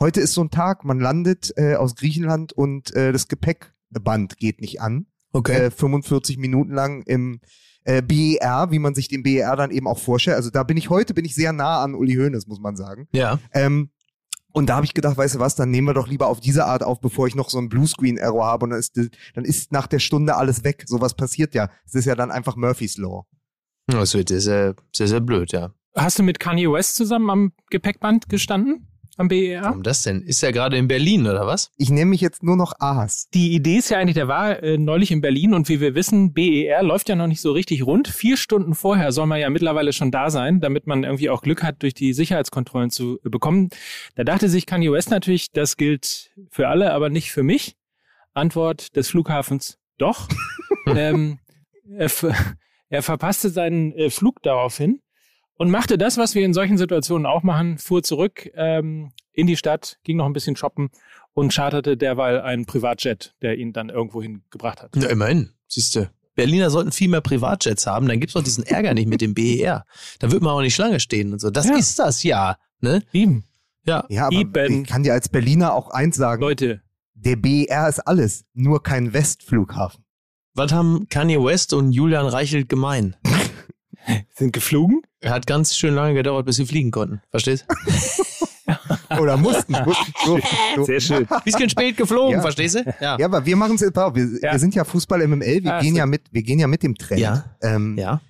heute ist so ein Tag, man landet äh, aus Griechenland und äh, das Gepäckband geht nicht an. Okay. Äh, 45 Minuten lang im äh, BER, wie man sich den BER dann eben auch vorstellt. Also da bin ich heute, bin ich sehr nah an Uli Hoeneß, muss man sagen. ja. Ähm, und da habe ich gedacht, weißt du was, dann nehmen wir doch lieber auf diese Art auf, bevor ich noch so einen Bluescreen-Error habe und dann ist, dann ist nach der Stunde alles weg. Sowas passiert ja. Es ist ja dann einfach Murphy's Law. Das wird sehr, sehr, sehr blöd, ja. Hast du mit Kanye West zusammen am Gepäckband gestanden? Am BER? Warum das denn? Ist er gerade in Berlin oder was? Ich nenne mich jetzt nur noch Aas. Die Idee ist ja eigentlich, der war äh, neulich in Berlin und wie wir wissen, BER läuft ja noch nicht so richtig rund. Vier Stunden vorher soll man ja mittlerweile schon da sein, damit man irgendwie auch Glück hat, durch die Sicherheitskontrollen zu äh, bekommen. Da dachte sich Kanye West natürlich, das gilt für alle, aber nicht für mich. Antwort des Flughafens, doch. ähm, er, ver er verpasste seinen äh, Flug daraufhin und machte das, was wir in solchen Situationen auch machen, fuhr zurück ähm, in die Stadt, ging noch ein bisschen shoppen und charterte derweil einen Privatjet, der ihn dann irgendwo hingebracht hat. Ja, immerhin. Siehst du. Berliner sollten viel mehr Privatjets haben, dann gibt's doch diesen Ärger nicht mit dem BER. Da wird man auch nicht Schlange stehen und so. Das Ja. ist das ja. Ne? Ihm, Ja. Ja, aber Eben. ich kann dir als Berliner auch eins sagen. Leute, Der BER ist alles, nur kein Westflughafen. Was haben Kanye West und Julian Reichelt gemein? sind geflogen? Er hat ganz schön lange gedauert, bis sie fliegen konnten. Verstehst? Oder mussten. mussten so, so. Sehr schön. Bisschen spät geflogen, Ja. verstehst du? Ja. Ja, aber wir machen es jetzt auch. Wir, Ja. wir sind ja Fußball MML, wir Ah, gehen ja mit, wir gehen ja mit dem Trend. Ja. Ähm, Ja.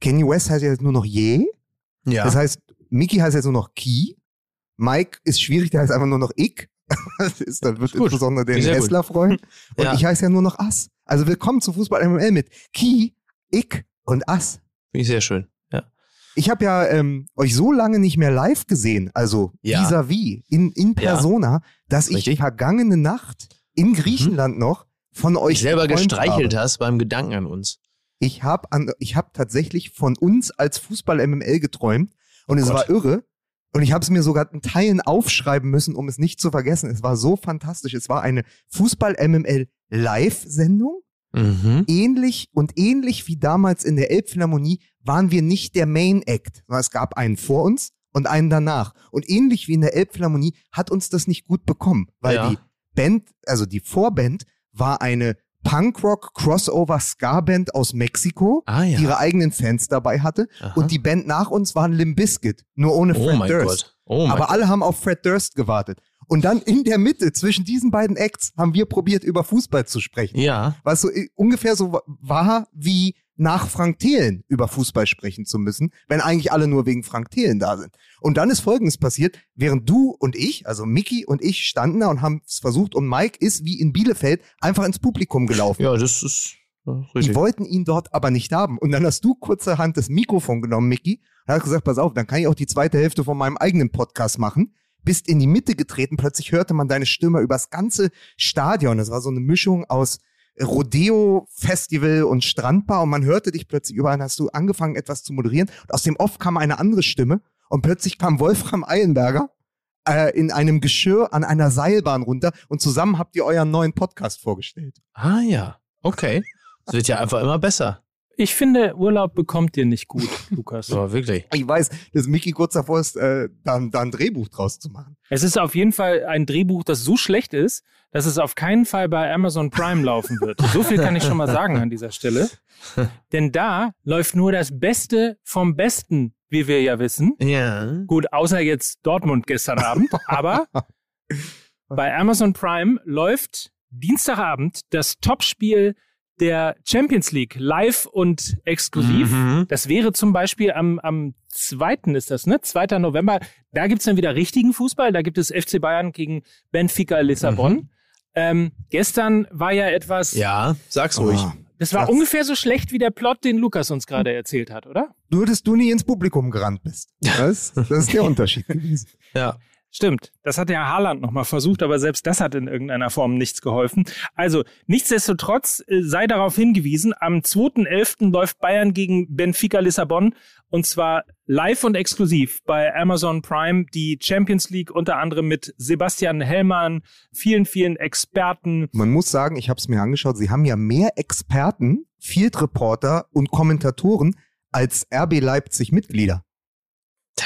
Kanye West heißt ja jetzt nur noch Je. Ja. Das heißt, Mickey heißt jetzt nur noch Key. Mike ist schwierig, der heißt einfach nur noch Ich. Das ist, dann wird Gut. insbesondere den. Hessler freuen. Und Ja. ich heiße ja nur noch Ass. Also willkommen zu Fußball MML mit Key, Ich und Ass. Finde ich sehr schön. Ja. Ich habe ja ähm, euch so lange nicht mehr live gesehen, also Ja. vis-à-vis, in, in Ja. persona, dass ich Richtig. vergangene Nacht in Griechenland noch von euch Euch selber gestreichelt habe. hast beim Gedanken an uns. Ich habe ich hab tatsächlich von uns als Fußball MML geträumt und es Gott. war irre. Und ich habe es mir sogar in Teilen aufschreiben müssen, um es nicht zu vergessen. Es war so fantastisch. Es war eine Fußball MML Live-Sendung. Mhm. Ähnlich und ähnlich wie damals in der Elbphilharmonie waren wir nicht der Main Act, sondern es gab einen vor uns und einen danach. Und ähnlich wie in der Elbphilharmonie hat uns das nicht gut bekommen, weil Ja. die Band, also die Vorband war eine Punkrock Crossover Ska Band aus Mexiko, Ah ja. die ihre eigenen Fans dabei hatte Aha. und die Band nach uns waren Limp Bizkit, nur ohne oh Fred mein Durst. Gott. Oh Aber alle haben auf Fred Durst gewartet. Und dann in der Mitte zwischen diesen beiden Acts haben wir probiert über Fußball zu sprechen Ja. was so äh, ungefähr so wa- war wie nach Frank Thelen über Fußball sprechen zu müssen, wenn eigentlich alle nur wegen Frank Thelen da sind. Und dann ist Folgendes passiert, während du und ich, also Mickey und ich standen da und haben es versucht und Mike ist wie in Bielefeld einfach ins Publikum gelaufen. Ja, das ist ja, Die richtig. wollten ihn dort aber nicht haben. Und dann hast du kurzerhand das Mikrofon genommen, Mickey, und hast gesagt, pass auf, dann kann ich auch die zweite Hälfte von meinem eigenen Podcast machen. Bist in die Mitte getreten, plötzlich hörte man deine Stimme übers ganze Stadion. Das war so eine Mischung aus Rodeo-Festival und Strandbar und man hörte dich plötzlich überall, hast du angefangen etwas zu moderieren und aus dem Off kam eine andere Stimme und plötzlich kam Wolfram Eilenberger äh, in einem Geschirr an einer Seilbahn runter und zusammen habt ihr euren neuen Podcast vorgestellt. Ah ja. Okay. Es wird ja einfach immer besser. Ich finde, Urlaub bekommt dir nicht gut, Lukas. So, wirklich. Ich weiß, dass Mickey kurz davor ist, äh, da, da ein Drehbuch draus zu machen. Es ist auf jeden Fall ein Drehbuch, das so schlecht ist, dass es auf keinen Fall bei Amazon Prime laufen wird. So viel kann ich schon mal sagen an dieser Stelle. Denn da läuft nur das Beste vom Besten, wie wir ja wissen. Ja. Gut, außer jetzt Dortmund gestern Abend. Aber bei Amazon Prime läuft Dienstagabend das Topspiel der Champions League live und exklusiv. Mhm. Das wäre zum Beispiel am, am 2. ist das, ne? 2. November. Da gibt's dann wieder richtigen Fußball. Da gibt es FC Bayern gegen Benfica Lissabon. Ähm, gestern war ja etwas, Ja, sag's ruhig. Oh, das war Satz. ungefähr so schlecht wie der Plot, den Lukas uns gerade erzählt hat, oder? Nur, dass du nie ins Publikum gerannt bist. Das, das ist der Unterschied gewesen. Ja. Stimmt, das hat ja Haaland nochmal versucht, aber selbst das hat in irgendeiner Form nichts geholfen. Also, nichtsdestotrotz äh, sei darauf hingewiesen, am 2.11. läuft Bayern gegen Benfica Lissabon und zwar live und exklusiv bei Amazon Prime die Champions League unter anderem mit Sebastian Hellmann, vielen, vielen Experten. Man muss sagen, ich habe es mir angeschaut, sie haben ja mehr Experten, Field Reporter und Kommentatoren als RB Leipzig Mitglieder.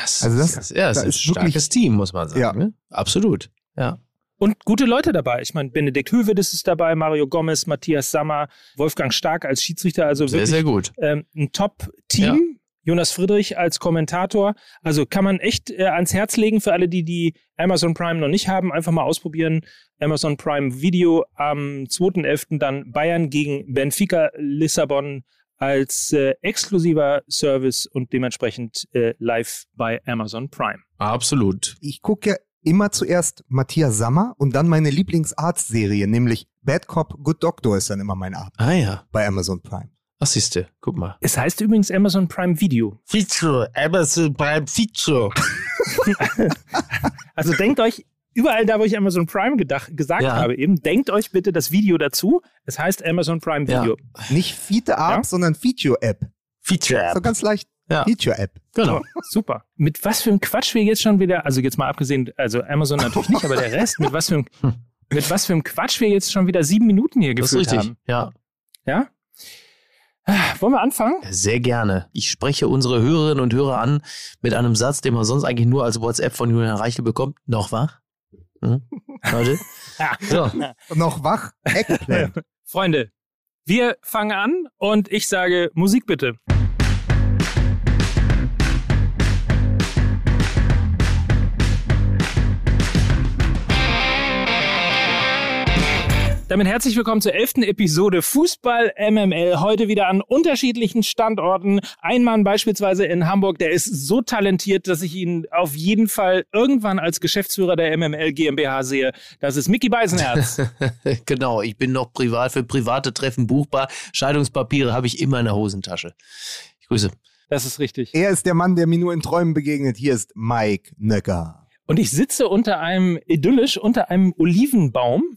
Das, Also das- das, ja, das da ist ein ist wirklich- starkes Team, muss man sagen. Ja. Ne? Absolut. Ja. Und gute Leute dabei. Ich meine, Benedikt Hövedes ist dabei, Mario Gomez, Matthias Sammer, Wolfgang Stark als Schiedsrichter. Also Sehr, wirklich sehr gut. ähm, ein Top-Team. Jonas Friedrich als Kommentator. Also kann man echt äh, ans Herz legen für alle, die die Amazon Prime noch nicht haben. Einfach mal ausprobieren. Amazon Prime Video am 2.11. dann Bayern gegen Benfica Lissabon als äh, exklusiver Service und dementsprechend äh, live bei Amazon Prime. Absolut. Ich gucke ja immer zuerst Matthias Sammer und dann meine Lieblingsarzt-Serie, nämlich Bad Cop, Good Doctor ist dann immer mein Abend Ah ja. bei Amazon Prime. Ach, siehste. Guck mal. Es heißt übrigens Amazon Prime Video. Feature. Amazon Prime Feature. Also denkt euch, überall da, wo ich Amazon Prime gedacht, gesagt Ja. habe, eben, denkt euch bitte das Video dazu. Es heißt Amazon Prime Ja. Video. Nicht Fiete App, Ja? sondern Feature-App. Feature. So ganz leicht. Ja. Feature-App. Genau. Oh, super. Mit was für einem Quatsch wir jetzt schon wieder, also jetzt mal abgesehen, also Amazon natürlich nicht, aber der Rest, mit was für einem, mit was für einem Quatsch wir jetzt schon wieder sieben Minuten hier Das richtig. haben. Ja. Ja? Wollen wir anfangen? Sehr gerne. Ich spreche unsere Hörerinnen und Hörer an mit einem Satz, den man sonst eigentlich nur als WhatsApp von Julian Reichel bekommt. Noch wach? Hm? Warte. So. Noch wach? Eggplant. Freunde, wir fangen an und ich sage Musik bitte. Damit herzlich willkommen zur elften Episode Fußball MML. Heute wieder an unterschiedlichen Standorten. Ein Mann beispielsweise in Hamburg, der ist so talentiert, dass ich ihn auf jeden Fall irgendwann als Geschäftsführer der MML GmbH sehe. Das ist Mickey Beisenherz. genau, ich bin noch privat für private Treffen buchbar. Scheidungspapiere habe ich immer in der Hosentasche. Ich grüße. Das ist richtig. Er ist der Mann, der mir nur in Träumen begegnet. Hier ist Mike Nöcker. Und ich sitze unter einem, idyllisch, unter einem Olivenbaum.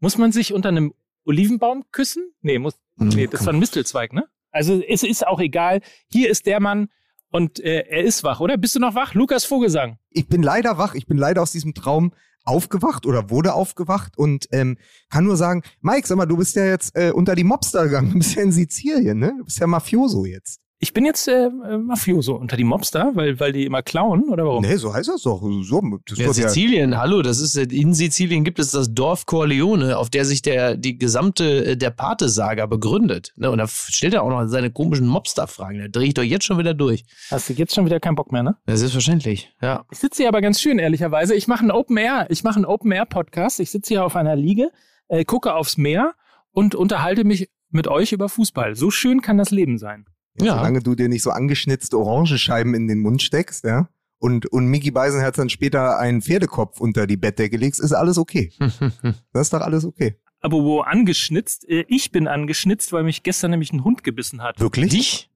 Muss man sich unter einem Olivenbaum küssen? Nee, muss, nee das war ein Mistelzweig, ne? Also es ist auch egal. Hier ist der Mann und äh, er ist wach, oder? Bist du noch wach? Lukas Vogelsang. Ich bin leider wach. Ich bin leider aus diesem Traum aufgewacht oder wurde aufgewacht und ähm, kann nur sagen, Mike, sag mal, du bist ja jetzt äh, unter die Mobster gegangen. Du bist ja in Sizilien, ne? Du bist ja Mafioso jetzt. Ich bin jetzt äh, äh, Mafioso unter die Mobster, weil, weil die immer klauen, oder warum? Nee, so heißt das doch. So, das Ja, wird ja, Sizilien, hallo, das ist, äh, in Sizilien gibt es das Dorf Corleone, auf der sich der, die gesamte, äh, der Pate-Saga begründet. Ne? Und da stellt er auch noch seine komischen Mobster-Fragen. Da drehe ich doch jetzt schon wieder durch. Hast du jetzt schon wieder keinen Bock mehr, ne? Ja, selbstverständlich, ja. Ich sitze hier aber ganz schön, ehrlicherweise. Ich mache einen Open Air. Ich mache einen Open Air Podcast. Ich sitze hier auf einer Liege, äh, gucke aufs Meer und unterhalte mich mit euch über Fußball. So schön kann das Leben sein. Ja, Ja. solange du dir nicht so angeschnitzte Orangenscheiben in den Mund steckst, ja, und, und Mickey Beisenherz dann später einen Pferdekopf unter die Bettdecke legst, ist alles okay. Das ist doch alles okay. Aber wo angeschnitzt? Äh, ich bin angeschnitzt, weil mich gestern nämlich ein Hund gebissen hat. Wirklich? Dich?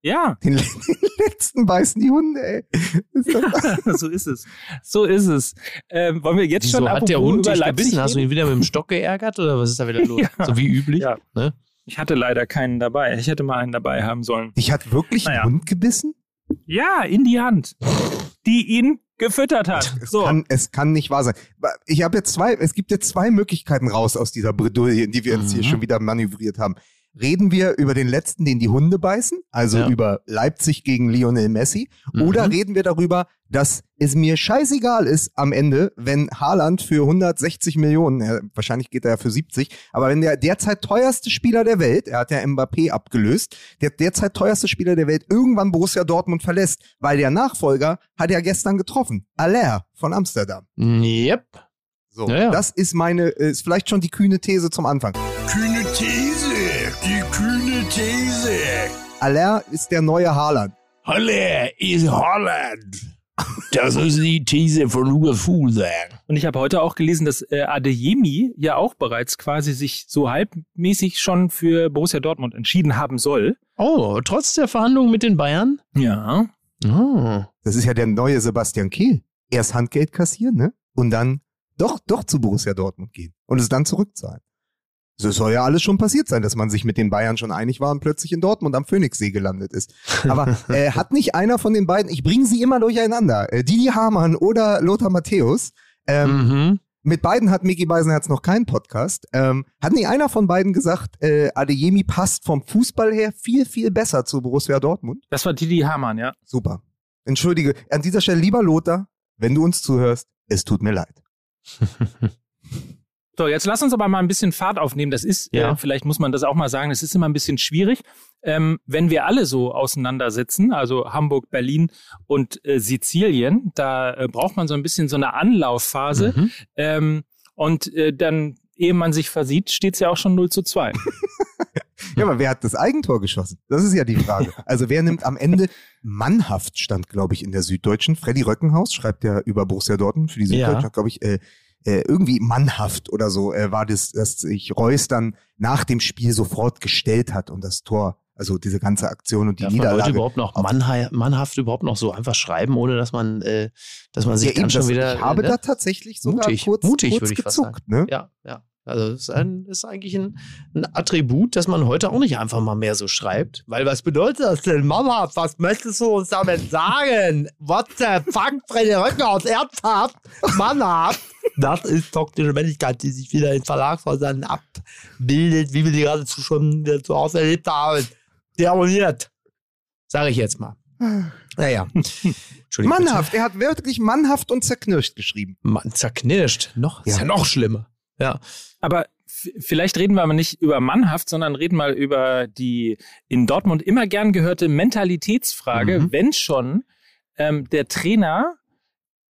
Ja, Den, den letzten beißen die Hunde, ey. Ist doch- so ist es. So ist es. Ähm, wollen wir jetzt Wieso schon hat der Hund dich gebissen? Hast du ihn wieder mit dem Stock geärgert oder was ist da wieder los? Ja. So wie üblich. Ja. Ne? Ich hatte leider keinen dabei. Ich hätte mal einen dabei haben sollen. Dich hat wirklich Naja. ein Hund gebissen? Ja, in die Hand, die ihn gefüttert hat. Es, So. kann, es kann nicht wahr sein. Ich habe jetzt zwei, es gibt jetzt zwei Möglichkeiten raus aus dieser Bredouille, in die wir uns hier Mhm. schon wieder manövriert haben. Reden wir über den letzten, den die Hunde beißen, also Ja. über Leipzig gegen Lionel Messi, oder Mhm. reden wir darüber, dass es mir scheißegal ist am Ende, wenn Haaland für 160 Millionen, ja, wahrscheinlich geht er ja für 70, aber wenn der derzeit teuerste Spieler der Welt, er hat ja Mbappé abgelöst, der derzeit teuerste Spieler der Welt irgendwann Borussia Dortmund verlässt, weil der Nachfolger hat er gestern getroffen, Aller von Amsterdam. Yep. So, Ja, ja. das ist meine, ist vielleicht schon die kühne These zum Anfang. Kühne These, These. Aller ist der neue Haaland. Halle ist Holland. Das ist die These von Lukas Fuglsang. Und ich habe heute auch gelesen, dass äh, Adeyemi ja auch bereits quasi sich so halbmäßig schon für Borussia Dortmund entschieden haben soll. Oh, trotz der Verhandlungen mit den Bayern? Ja. Oh. Das ist ja der neue Sebastian Kehl. Erst Handgeld kassieren, ne? Und dann doch, doch zu Borussia Dortmund gehen. Und es dann zurückzahlen. So soll ja alles schon passiert sein, dass man sich mit den Bayern schon einig war und plötzlich in Dortmund am Phoenixsee gelandet ist. Aber äh, hat nicht einer von den beiden, ich bringe sie immer durcheinander, äh, Didi Hamann oder Lothar Matthäus, ähm, Mhm. mit beiden hat Micky Beisenherz noch keinen Podcast. Ähm, hat nicht einer von beiden gesagt, äh, Adeyemi passt vom Fußball her viel, viel besser zu Borussia Dortmund? Das war Didi Hamann, ja. Super. Entschuldige, an dieser Stelle, lieber Lothar, wenn du uns zuhörst, es tut mir leid. So, jetzt lass uns aber mal ein bisschen Fahrt aufnehmen. Das ist, Ja. äh, vielleicht muss man das auch mal sagen, es ist immer ein bisschen schwierig, ähm, wenn wir alle so auseinandersitzen, also Hamburg, Berlin und äh, Sizilien, da äh, braucht man so ein bisschen so eine Anlaufphase. Mhm. Ähm, und äh, dann, ehe man sich versieht, steht es ja auch schon 0 zu 2. Ja, aber wer hat das Eigentor geschossen? Das ist ja die Frage. Also wer nimmt am Ende Mannhaft stand, glaube ich, in der Süddeutschen. Freddy Röckenhaus schreibt ja über Borussia Dortmund für die Süddeutsche, Ja. glaube ich, äh, irgendwie Mannhaft oder so äh, war das, dass sich Reus dann nach dem Spiel sofort gestellt hat und das Tor, also diese ganze Aktion und die Darf man Niederlage. überhaupt noch mannhaft überhaupt noch so einfach schreiben, ohne dass man, äh, dass man sich ja, dann eben, schon wieder. ich habe äh, da tatsächlich sogar Mutig, kurz, mutig, kurz gezuckt. Ne? Ja, ja. Also das ist, ein, das ist eigentlich ein, ein Attribut, das man heute auch nicht einfach mal mehr so schreibt. Weil was bedeutet das denn? Mama, was möchtest du uns damit sagen? What the fuck, Freddy Röckhaus, ernsthaft? Mannhaft? Das ist toxische Männlichkeit, die sich wieder in Verlagshäusern abbildet, wie wir die gerade zu schon zu Hause erlebt haben. Dermoniert. Sage ich jetzt mal. Naja. Entschuldigung. Mannhaft, er hat wirklich mannhaft und zerknirscht geschrieben. Mann, zerknirscht. Noch, ist Ja. ja noch schlimmer. Ja. Aber vielleicht reden wir aber nicht über Mannhaft, sondern reden mal über die in Dortmund immer gern gehörte Mentalitätsfrage, Mhm. wenn schon ähm, der Trainer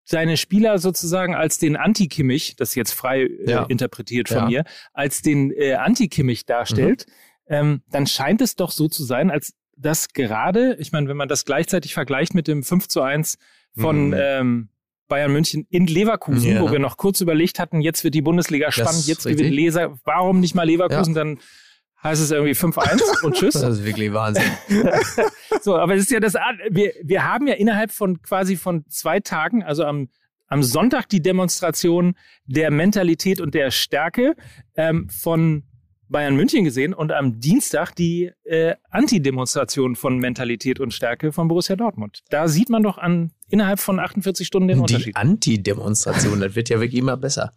seine Spieler sozusagen als den Anti-Kimmich, das ist jetzt frei äh, Ja. interpretiert von Ja. mir, als den äh, Anti-Kimmich darstellt, ähm, dann scheint es doch so zu sein, als dass gerade, ich meine, wenn man das gleichzeitig vergleicht mit dem 5 zu 1 von Mhm. ähm, Bayern München in Leverkusen, Ja. wo wir noch kurz überlegt hatten, jetzt wird die Bundesliga spannend, jetzt gewinnt Leser, warum nicht mal Leverkusen, dann heißt es irgendwie 5-1 und tschüss. Das ist wirklich Wahnsinn. So, aber es ist ja das, wir, wir haben ja innerhalb von quasi von zwei Tagen, also am, am Sonntag die Demonstration der Mentalität und der Stärke ähm, von Bayern München gesehen und am Dienstag die äh, Antidemonstration von Mentalität und Stärke von Borussia Dortmund. Da sieht man doch an innerhalb von 48 Stunden den Die Unterschied. Anti-Demonstration, das wird ja wirklich immer besser.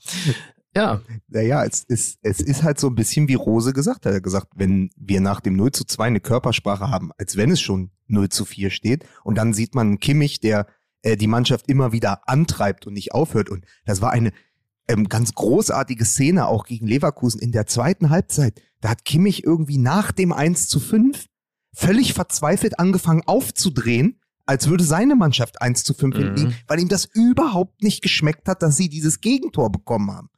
Ja, Naja, es ist, es ist halt so ein bisschen wie Rose gesagt hat. Er hat gesagt, wenn wir nach dem 0 zu 2 eine Körpersprache haben, als wenn es schon 0 zu 4 steht, und dann sieht man einen Kimmich, der äh, die Mannschaft immer wieder antreibt und nicht aufhört. Und das war eine ähm, ganz großartige Szene auch gegen Leverkusen in der zweiten Halbzeit. Da hat Kimmich irgendwie nach dem 1 zu 5 völlig verzweifelt angefangen aufzudrehen, als würde seine Mannschaft 1 zu 5 Mhm. hinten liegen, weil ihm das überhaupt nicht geschmeckt hat, dass sie dieses Gegentor bekommen haben.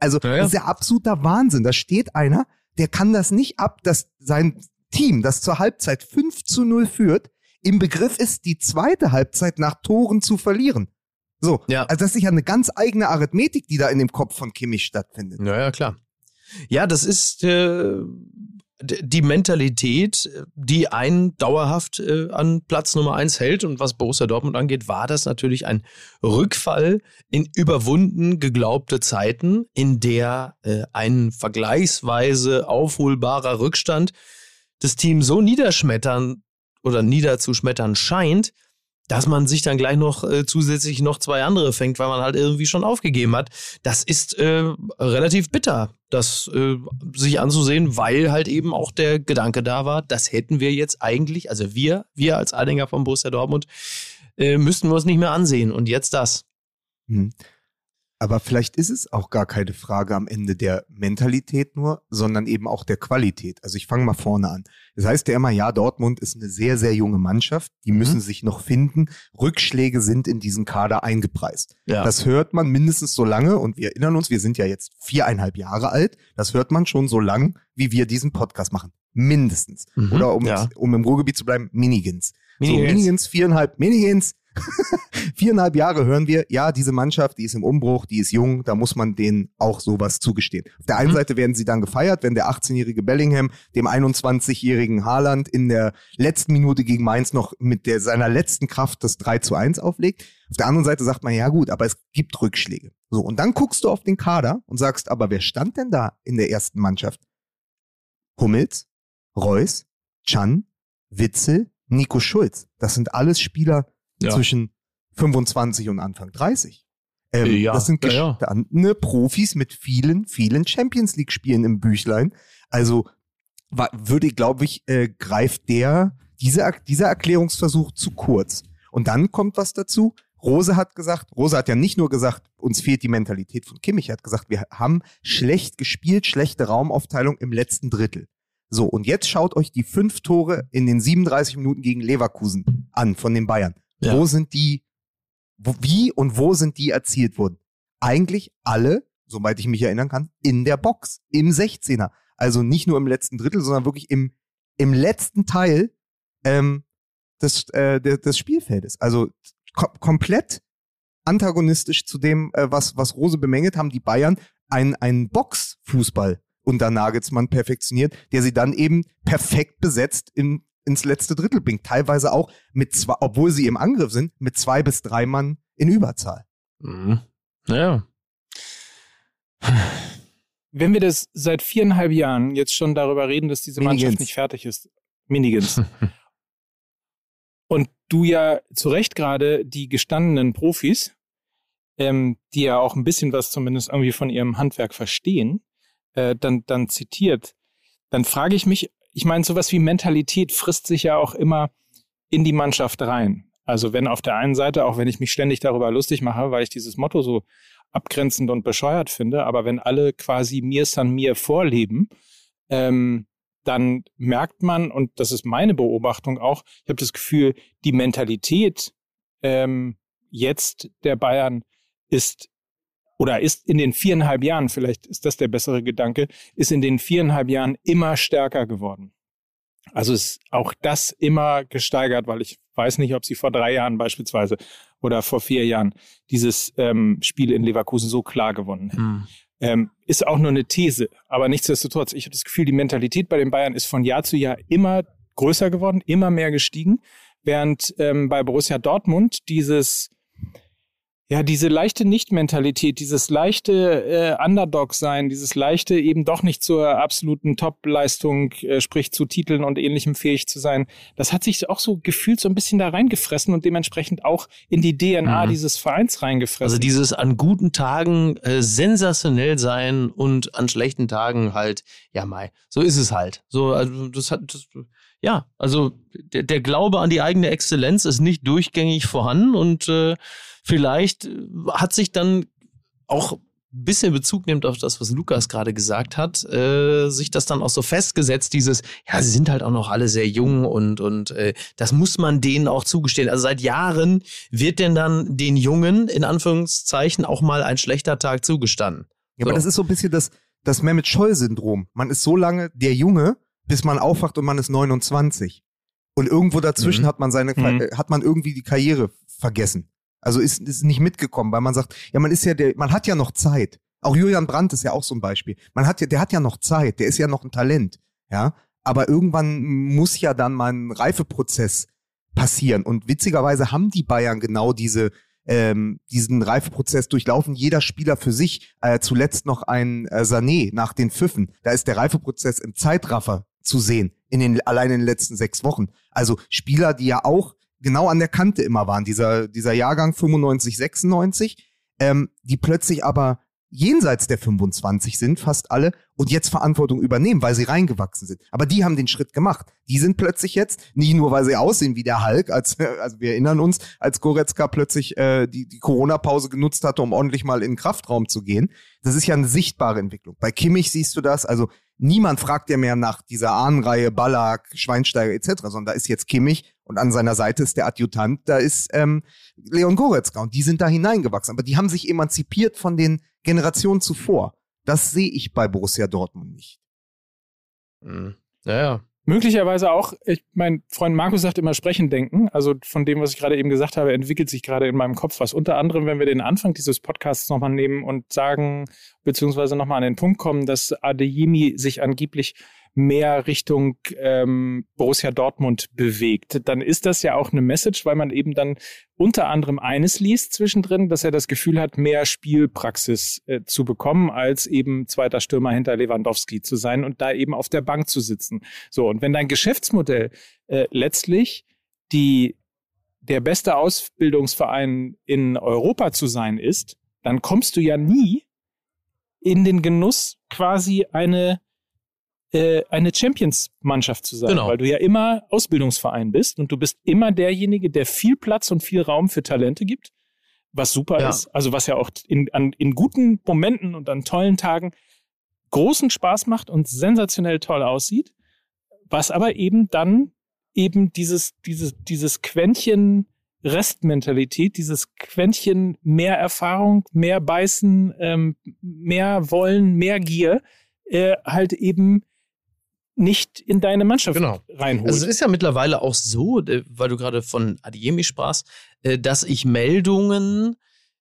Also Ja, ja. das ist ja absoluter Wahnsinn. Da steht einer, der kann das nicht ab, dass sein Team, das zur Halbzeit 5 zu 0 führt, im Begriff ist, die zweite Halbzeit nach Toren zu verlieren. So, Ja. also das ist ja eine ganz eigene Arithmetik, die da in dem Kopf von Kimmich stattfindet. naja, klar. Ja, das ist äh, die Mentalität, die einen dauerhaft äh, an Platz Nummer eins hält. Und was Borussia Dortmund angeht, war das natürlich ein Rückfall in überwunden geglaubte Zeiten, in der äh, ein vergleichsweise aufholbarer Rückstand das Team so niederschmettern oder niederzuschmettern scheint, dass man sich dann gleich noch äh, zusätzlich noch zwei andere fängt, weil man halt irgendwie schon aufgegeben hat. Das ist äh, relativ bitter, das äh, sich anzusehen, weil halt eben auch der Gedanke da war, das hätten wir jetzt eigentlich, also wir, wir als Anhänger von Borussia Dortmund, äh, müssten wir uns nicht mehr ansehen. Und jetzt das. Hm. Aber vielleicht ist es auch gar keine Frage am Ende der Mentalität nur, sondern eben auch der Qualität. Also ich fange mal vorne an. Das heißt ja immer, ja, Dortmund ist eine sehr, sehr junge Mannschaft. Die müssen sich noch finden. Rückschläge sind in diesen Kader eingepreist. Ja. Das hört man mindestens so lange, und wir erinnern uns, wir sind ja jetzt viereinhalb Jahre alt, das hört man schon so lang, wie wir diesen Podcast machen. Mindestens. Mhm, Oder um, ja. um im Ruhrgebiet zu bleiben, Minigins. So, Minigins. Minigins, viereinhalb, Minigins. viereinhalb Jahre hören wir, ja, diese Mannschaft, die ist im Umbruch, die ist jung, da muss man denen auch sowas zugestehen. Auf der einen Mhm. Seite werden sie dann gefeiert, wenn der 18-jährige Bellingham dem 21-jährigen Haaland in der letzten Minute gegen Mainz noch mit der, seiner letzten Kraft das 3 zu 1 auflegt. Auf der anderen Seite sagt man, ja gut, aber es gibt Rückschläge. So, und dann guckst du auf den Kader und sagst, aber wer stand denn da in der ersten Mannschaft? Hummels, Reus, Chan, Witzel, Nico Schulz. Das sind alles Spieler Ja. zwischen 25 und Anfang 30. Ähm, Ja, das sind ja, ja. gestandene Profis mit vielen, vielen Champions League-Spielen im Büchlein. Also würde, glaube ich, äh, greift der, dieser, dieser Erklärungsversuch zu kurz. Und dann kommt was dazu. Rose hat gesagt, Rose hat ja nicht nur gesagt, uns fehlt die Mentalität von Kimmich, er hat gesagt, wir haben schlecht gespielt, schlechte Raumaufteilung im letzten Drittel. So, und jetzt schaut euch die fünf Tore in den 37 Minuten gegen Leverkusen an von den Bayern. Ja. Wo sind die, wo, wie und wo sind die erzielt worden? Eigentlich alle, soweit ich mich erinnern kann, in der Box, im 16er. Also nicht nur im letzten Drittel, sondern wirklich im, im letzten Teil ähm, des, äh, des, des Spielfeldes. Also ko komplett antagonistisch zu dem, äh, was, was Rose bemängelt haben, die Bayern einen, einen Boxfußball unter Nagelsmann perfektioniert, der sie dann eben perfekt besetzt in, ins letzte Drittel bringt. Teilweise auch mit zwei, obwohl sie im Angriff sind, mit zwei bis drei Mann in Überzahl. Mhm. Ja. Wenn wir das seit viereinhalb Jahren jetzt schon darüber reden, dass diese Minigans. Mannschaft nicht fertig ist, Minigans, und du ja zu Recht gerade die gestandenen Profis, ähm, die ja auch ein bisschen was zumindest irgendwie von ihrem Handwerk verstehen, äh, dann, dann zitiert, dann frage ich mich, ich meine, sowas wie Mentalität frisst sich ja auch immer in die Mannschaft rein. Also wenn auf der einen Seite, auch wenn ich mich ständig darüber lustig mache, weil ich dieses Motto so abgrenzend und bescheuert finde, aber wenn alle quasi mir san mir vorleben, ähm, dann merkt man, und das ist meine Beobachtung auch, ich habe das Gefühl, die Mentalität ähm, jetzt der Bayern ist oder ist in den viereinhalb Jahren, vielleicht ist das der bessere Gedanke, ist in den viereinhalb Jahren immer stärker geworden. Also ist auch das immer gesteigert, weil ich weiß nicht, ob sie vor drei Jahren beispielsweise oder vor vier Jahren dieses ähm, Spiel in Leverkusen so klar gewonnen hätten. Hm. Ähm, ist auch nur eine These, aber nichtsdestotrotz, ich habe das Gefühl, die Mentalität bei den Bayern ist von Jahr zu Jahr immer größer geworden, immer mehr gestiegen, während ähm, bei Borussia Dortmund dieses ja, diese leichte Nicht-Mentalität, dieses leichte äh, Underdog-Sein, dieses leichte eben doch nicht zur absoluten Top-Leistung, äh, sprich zu Titeln und ähnlichem fähig zu sein, das hat sich auch so gefühlt so ein bisschen da reingefressen und dementsprechend auch in die DNA Mhm. dieses Vereins reingefressen. Also dieses an guten Tagen äh, sensationell sein und an schlechten Tagen halt, ja Mai, so ist es halt. So, also das hat, das, ja, also der, der Glaube an die eigene Exzellenz ist nicht durchgängig vorhanden und äh, vielleicht äh, hat sich dann auch ein bisschen Bezug nimmt auf das, was Lukas gerade gesagt hat, äh, sich das dann auch so festgesetzt, dieses, ja, sie sind halt auch noch alle sehr jung und, und äh, das muss man denen auch zugestehen. Also seit Jahren wird denn dann den Jungen, in Anführungszeichen, auch mal ein schlechter Tag zugestanden. Ja, aber So. das ist so ein bisschen das, das Mehmet Scholl-Syndrom. Man ist so lange der Junge, bis man aufwacht und man ist 29. Und irgendwo dazwischen Mhm. hat man seine, Mhm. hat man irgendwie die Karriere vergessen. Also ist, ist nicht mitgekommen, weil man sagt, ja, man ist ja der, man hat ja noch Zeit. Auch Julian Brandt ist ja auch so ein Beispiel. Man hat ja, der hat ja noch Zeit, der ist ja noch ein Talent, ja. Aber irgendwann muss ja dann mal ein Reifeprozess passieren. Und witzigerweise haben die Bayern genau diese, ähm, diesen Reifeprozess durchlaufen, jeder Spieler für sich. Äh, zuletzt noch ein äh, Sané nach den Pfiffen. Da ist der Reifeprozess im Zeitraffer zu sehen, in den, allein in den letzten sechs Wochen. Also Spieler, die ja auch genau an der Kante immer waren, dieser, dieser Jahrgang 95, 96, ähm, die plötzlich aber jenseits der 25 sind, fast alle, und jetzt Verantwortung übernehmen, weil sie reingewachsen sind. Aber die haben den Schritt gemacht. Die sind plötzlich jetzt, nicht nur, weil sie aussehen wie der Hulk, als, also wir erinnern uns, als Goretzka plötzlich äh, die, die Corona-Pause genutzt hatte, um ordentlich mal in den Kraftraum zu gehen. Das ist ja eine sichtbare Entwicklung. Bei Kimmich siehst du das, also niemand fragt ja mehr nach dieser Ahnenreihe Ballack, Schweinsteiger etc., sondern da ist jetzt Kimmich und an seiner Seite ist der Adjutant, da ist ähm, Leon Goretzka und die sind da hineingewachsen. Aber die haben sich emanzipiert von den Generationen zuvor. Das sehe ich bei Borussia Dortmund nicht. Mhm. Ja, ja. Möglicherweise auch, ich, mein Freund Markus sagt immer sprechen denken. Also von dem, was ich gerade eben gesagt habe, entwickelt sich gerade in meinem Kopf was. Unter anderem, wenn wir den Anfang dieses Podcasts nochmal nehmen und sagen, beziehungsweise nochmal an den Punkt kommen, dass Adeyemi sich angeblich mehr Richtung ähm, Borussia Dortmund bewegt, dann ist das ja auch eine Message, weil man eben dann unter anderem eines liest zwischendrin, dass er das Gefühl hat, mehr Spielpraxis äh, zu bekommen, als eben zweiter Stürmer hinter Lewandowski zu sein und da eben auf der Bank zu sitzen. So, und wenn dein Geschäftsmodell äh, letztlich die der beste Ausbildungsverein in Europa zu sein ist, dann kommst du ja nie in den Genuss, quasi eine äh, eine Champions-Mannschaft zu sein, Genau. weil du ja immer Ausbildungsverein bist und du bist immer derjenige, der viel Platz und viel Raum für Talente gibt was super Ja. ist. Also was ja auch in, an, in guten Momenten und an tollen Tagen großen Spaß macht und sensationell toll aussieht, was aber eben dann eben dieses, dieses, dieses Quäntchen Restmentalität, dieses Quäntchen mehr Erfahrung, mehr Beißen, ähm, mehr Wollen, mehr Gier, äh, halt eben nicht in deine Mannschaft Genau. reinholt. Also es ist ja mittlerweile auch so, äh, weil du gerade von Adiemi sprachst, äh, dass ich Meldungen,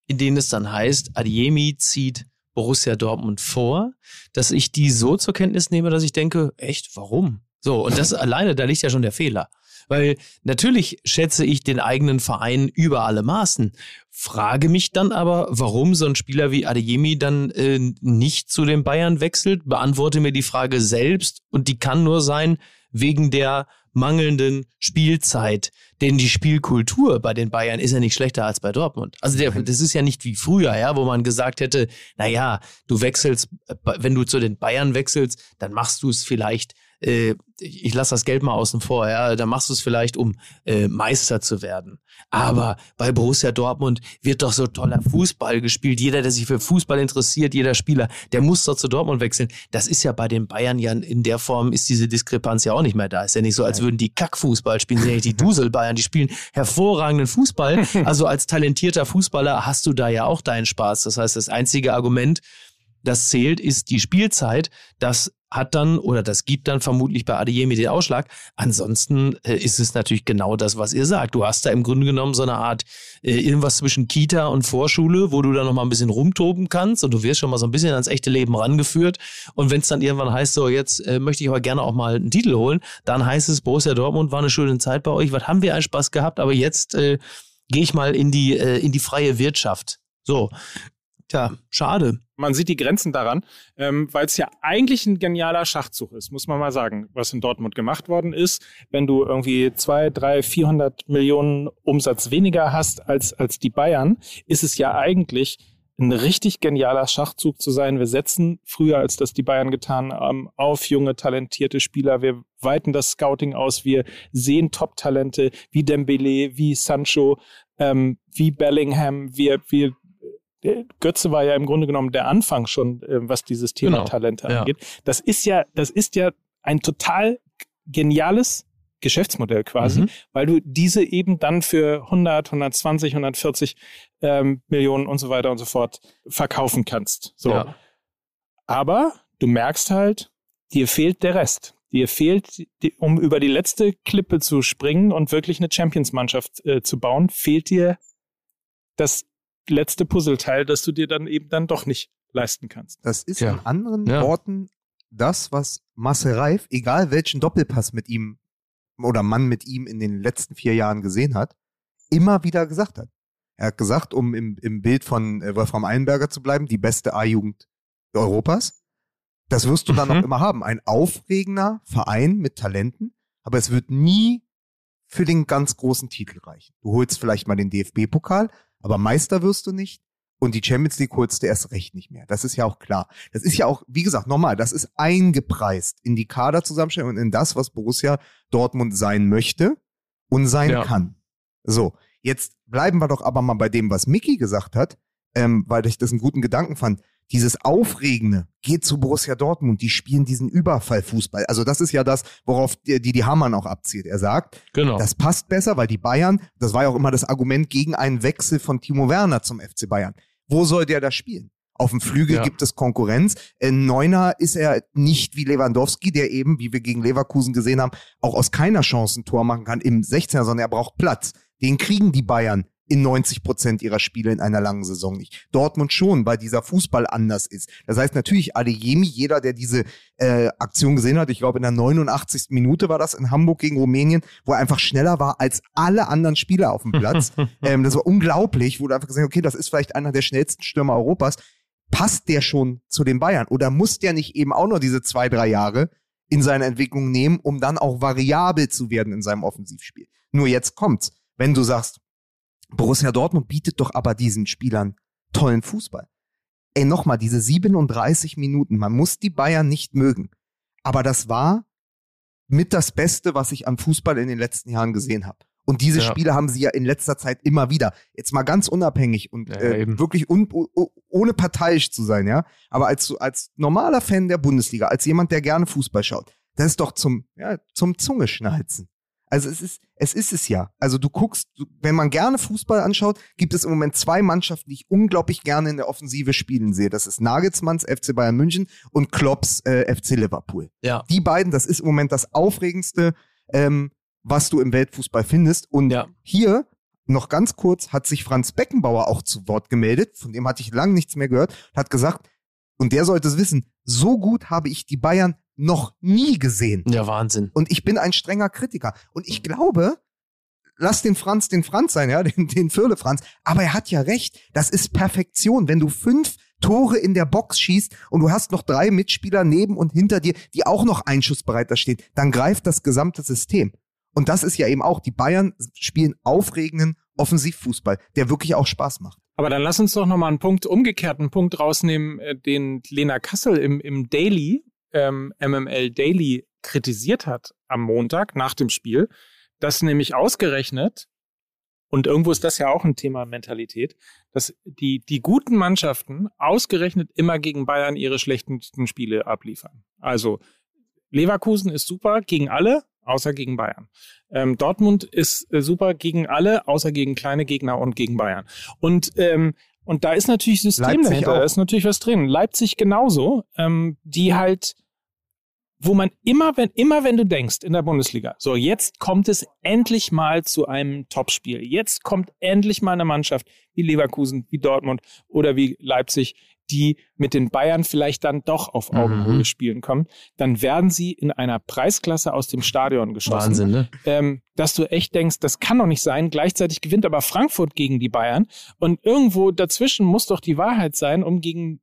in denen es dann heißt, Adiemi zieht Borussia Dortmund vor, dass ich die so zur Kenntnis nehme, dass ich denke, echt, warum? So, und das alleine, da liegt ja schon der Fehler. Weil natürlich schätze ich den eigenen Verein über alle Maßen. Frage mich dann aber, warum so ein Spieler wie Adeyemi dann äh, nicht zu den Bayern wechselt. Beantworte mir die Frage selbst und die kann nur sein wegen der mangelnden Spielzeit. Denn die Spielkultur bei den Bayern ist ja nicht schlechter als bei Dortmund. Also der, das ist ja nicht wie früher, ja, wo man gesagt hätte, na ja, du wechselst, äh, wenn du zu den Bayern wechselst, dann machst du es vielleicht äh, ich lasse das Geld mal außen vor, ja, dann machst du es vielleicht, um äh, Meister zu werden. Aber bei Borussia Dortmund wird doch so toller Fußball gespielt. Jeder, der sich für Fußball interessiert, jeder Spieler, der muss doch zu Dortmund wechseln. Das ist ja bei den Bayern ja in der Form, ist diese Diskrepanz ja auch nicht mehr da. Ist ja nicht so, als würden die Kackfußball spielen, sind ja nicht die Dusel-Bayern, die spielen hervorragenden Fußball. Also als talentierter Fußballer hast du da ja auch deinen Spaß. Das heißt, das einzige Argument, das zählt, ist die Spielzeit. Das hat dann oder das gibt dann vermutlich bei Adeyemi den Ausschlag. Ansonsten äh, ist es natürlich genau das, was ihr sagt. Du hast da im Grunde genommen so eine Art äh, irgendwas zwischen Kita und Vorschule, wo du dann noch mal ein bisschen rumtoben kannst und du wirst schon mal so ein bisschen ans echte Leben rangeführt. Und wenn es dann irgendwann heißt, so jetzt äh, möchte ich aber gerne auch mal einen Titel holen, dann heißt es, Borussia Dortmund war eine schöne Zeit bei euch. Was haben wir einen Spaß gehabt? Aber jetzt äh, gehe ich mal in die äh, in die freie Wirtschaft. So, tja, schade. Man sieht die Grenzen daran, ähm, weil es ja eigentlich ein genialer Schachzug ist, muss man mal sagen, was in Dortmund gemacht worden ist. Wenn du irgendwie zwei, drei, 400 Millionen Umsatz weniger hast als, als die Bayern, ist es ja eigentlich ein richtig genialer Schachzug zu sein. Wir setzen früher, als das die Bayern getan haben, auf junge, talentierte Spieler. Wir weiten das Scouting aus. Wir sehen Top-Talente wie Dembele, wie Sancho, ähm, wie Bellingham. Wir, wir Götze war ja im Grunde genommen der Anfang schon, äh, was dieses Thema Genau, Talente ja. angeht. Das ist ja, das ist ja ein total geniales Geschäftsmodell quasi, Mhm. weil du diese eben dann für 100, 120, 140 ähm, Millionen und so weiter und so fort verkaufen kannst. So. Ja. Aber du merkst halt, dir fehlt der Rest. Dir fehlt, die, um über die letzte Klippe zu springen und wirklich eine Champions-Mannschaft äh, zu bauen, fehlt dir das letzte Puzzleteil, das du dir dann eben dann doch nicht leisten kannst. Das ist Tja. in anderen Ja. Worten das, was Marcel Reif, egal welchen Doppelpass mit ihm oder Mann mit ihm in den letzten vier Jahren gesehen hat, immer wieder gesagt hat. Er hat gesagt, um im, im Bild von äh, Wolfram Eilenberger zu bleiben, die beste A-Jugend Europas. Das wirst du dann Mhm. auch immer haben. Ein aufregender Verein mit Talenten, aber es wird nie für den ganz großen Titel reichen. Du holst vielleicht mal den DFB-Pokal, aber Meister wirst du nicht. Und die Champions League holst du erst recht nicht mehr. Das ist ja auch klar. Das ist ja auch, wie gesagt, nochmal, das ist eingepreist in die Kaderzusammenstellung und in das, was Borussia Dortmund sein möchte und sein Ja. kann. So, jetzt bleiben wir doch aber mal bei dem, was Mickey gesagt hat, ähm, weil ich das einen guten Gedanken fand. Dieses Aufregende geht zu Borussia Dortmund, die spielen diesen Überfallfußball. Also das ist ja das, worauf die die, die Hamann auch abzielt. Er sagt, Genau. das passt besser, weil die Bayern, das war ja auch immer das Argument gegen einen Wechsel von Timo Werner zum FC Bayern. Wo soll der da spielen? Auf dem Flügel Ja. gibt es Konkurrenz. In Neuner ist er nicht wie Lewandowski, der eben, wie wir gegen Leverkusen gesehen haben, auch aus keiner Chance ein Tor machen kann im 16er, sondern er braucht Platz. Den kriegen die Bayern in 90 Prozent ihrer Spiele in einer langen Saison nicht. Dortmund schon, weil dieser Fußball anders ist. Das heißt natürlich Adeyemi, jeder, der diese äh, Aktion gesehen hat, ich glaube in der 89. Minute war das in Hamburg gegen Rumänien, wo er einfach schneller war als alle anderen Spieler auf dem Platz. ähm, das war unglaublich, wo du einfach gesagt hast, okay, das ist vielleicht einer der schnellsten Stürmer Europas. Passt der schon zu den Bayern? Oder muss der nicht eben auch nur diese zwei, drei Jahre in seine Entwicklung nehmen, um dann auch variabel zu werden in seinem Offensivspiel? Nur jetzt kommt's. Wenn du sagst, Borussia Dortmund bietet doch aber diesen Spielern tollen Fußball. Ey, nochmal, diese 37 Minuten, man muss die Bayern nicht mögen. Aber das war mit das Beste, was ich an Fußball in den letzten Jahren gesehen habe. Und diese Ja. Spiele haben sie ja in letzter Zeit immer wieder. Jetzt mal ganz unabhängig und Ja, äh, wirklich un, ohne parteiisch zu sein, ja. Aber als, als normaler Fan der Bundesliga, als jemand, der gerne Fußball schaut, das ist doch zum, ja, zum Zungeschnalzen. Also es ist, es ist es ja. Also du guckst, wenn man gerne Fußball anschaut, gibt es im Moment zwei Mannschaften, die ich unglaublich gerne in der Offensive spielen sehe. Das ist Nagelsmanns FC Bayern München und Klopps äh, FC Liverpool. Ja. Die beiden, das ist im Moment das Aufregendste, ähm, was du im Weltfußball findest. Und Ja. hier noch ganz kurz hat sich Franz Beckenbauer auch zu Wort gemeldet, von dem hatte ich lange nichts mehr gehört, hat gesagt, und der sollte es wissen, so gut habe ich die Bayern noch nie gesehen. Ja, Wahnsinn. Und ich bin ein strenger Kritiker. Und ich glaube, lass den Franz den Franz sein, ja, den, den Firle Franz. Aber er hat ja recht. Das ist Perfektion. Wenn du fünf Tore in der Box schießt und du hast noch drei Mitspieler neben und hinter dir, die auch noch einschussbereit da stehen, dann greift das gesamte System. Und das ist ja eben auch, die Bayern spielen aufregenden Offensivfußball, der wirklich auch Spaß macht. Aber dann lass uns doch nochmal einen Punkt, umgekehrten Punkt rausnehmen, äh, den Lena Kassel im, im Daily, ähm, MML Daily kritisiert hat am Montag nach dem Spiel, dass nämlich ausgerechnet, und irgendwo ist das ja auch ein Thema Mentalität, dass die, die guten Mannschaften ausgerechnet immer gegen Bayern ihre schlechtesten Spiele abliefern. Also Leverkusen ist super gegen alle, außer gegen Bayern. Ähm, Dortmund ist äh, super gegen alle, außer gegen kleine Gegner und gegen Bayern. Und ähm, und da ist natürlich System dahinter, da ist natürlich was drin. Leipzig genauso, ähm, die halt, wo man immer, wenn immer, wenn du denkst in der Bundesliga, so jetzt kommt es endlich mal zu einem Topspiel. Jetzt kommt endlich mal eine Mannschaft wie Leverkusen, wie Dortmund oder wie Leipzig, die mit den Bayern vielleicht dann doch auf Augenhöhe Mhm. spielen kommen, dann werden sie in einer Preisklasse aus dem Stadion geschossen Wahnsinn, ne? ähm, dass du echt denkst, das kann doch nicht sein. Gleichzeitig gewinnt aber Frankfurt gegen die Bayern. Und irgendwo dazwischen muss doch die Wahrheit sein, um gegen,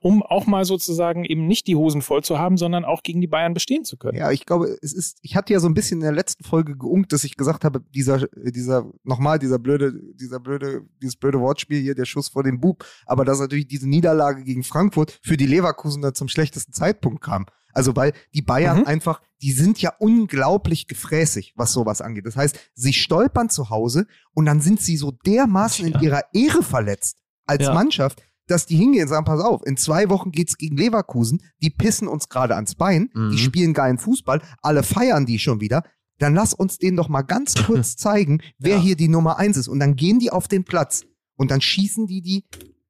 um auch mal sozusagen eben nicht die Hosen voll zu haben, sondern auch gegen die Bayern bestehen zu können. Ja, ich glaube, es ist, ich hatte ja so ein bisschen in der letzten Folge geunkt, dass ich gesagt habe, dieser, äh, dieser, nochmal, dieser blöde, dieser blöde, dieses blöde Wortspiel hier, der Schuss vor dem Bub, aber dass natürlich diese Niederlage gegen Frankfurt für die Leverkusener zum schlechtesten Zeitpunkt kam. Also, weil die Bayern Mhm. einfach, die sind ja unglaublich gefräßig, was sowas angeht. Das heißt, sie stolpern zu Hause und dann sind sie so dermaßen Ja. in ihrer Ehre verletzt als Ja. Mannschaft, dass die hingehen und sagen, pass auf, in zwei Wochen geht's gegen Leverkusen, die pissen uns gerade ans Bein, Mhm. die spielen geilen Fußball, alle feiern die schon wieder. Dann lass uns denen doch mal ganz kurz zeigen, wer Ja. hier die Nummer eins ist. Und dann gehen die auf den Platz und dann schießen die die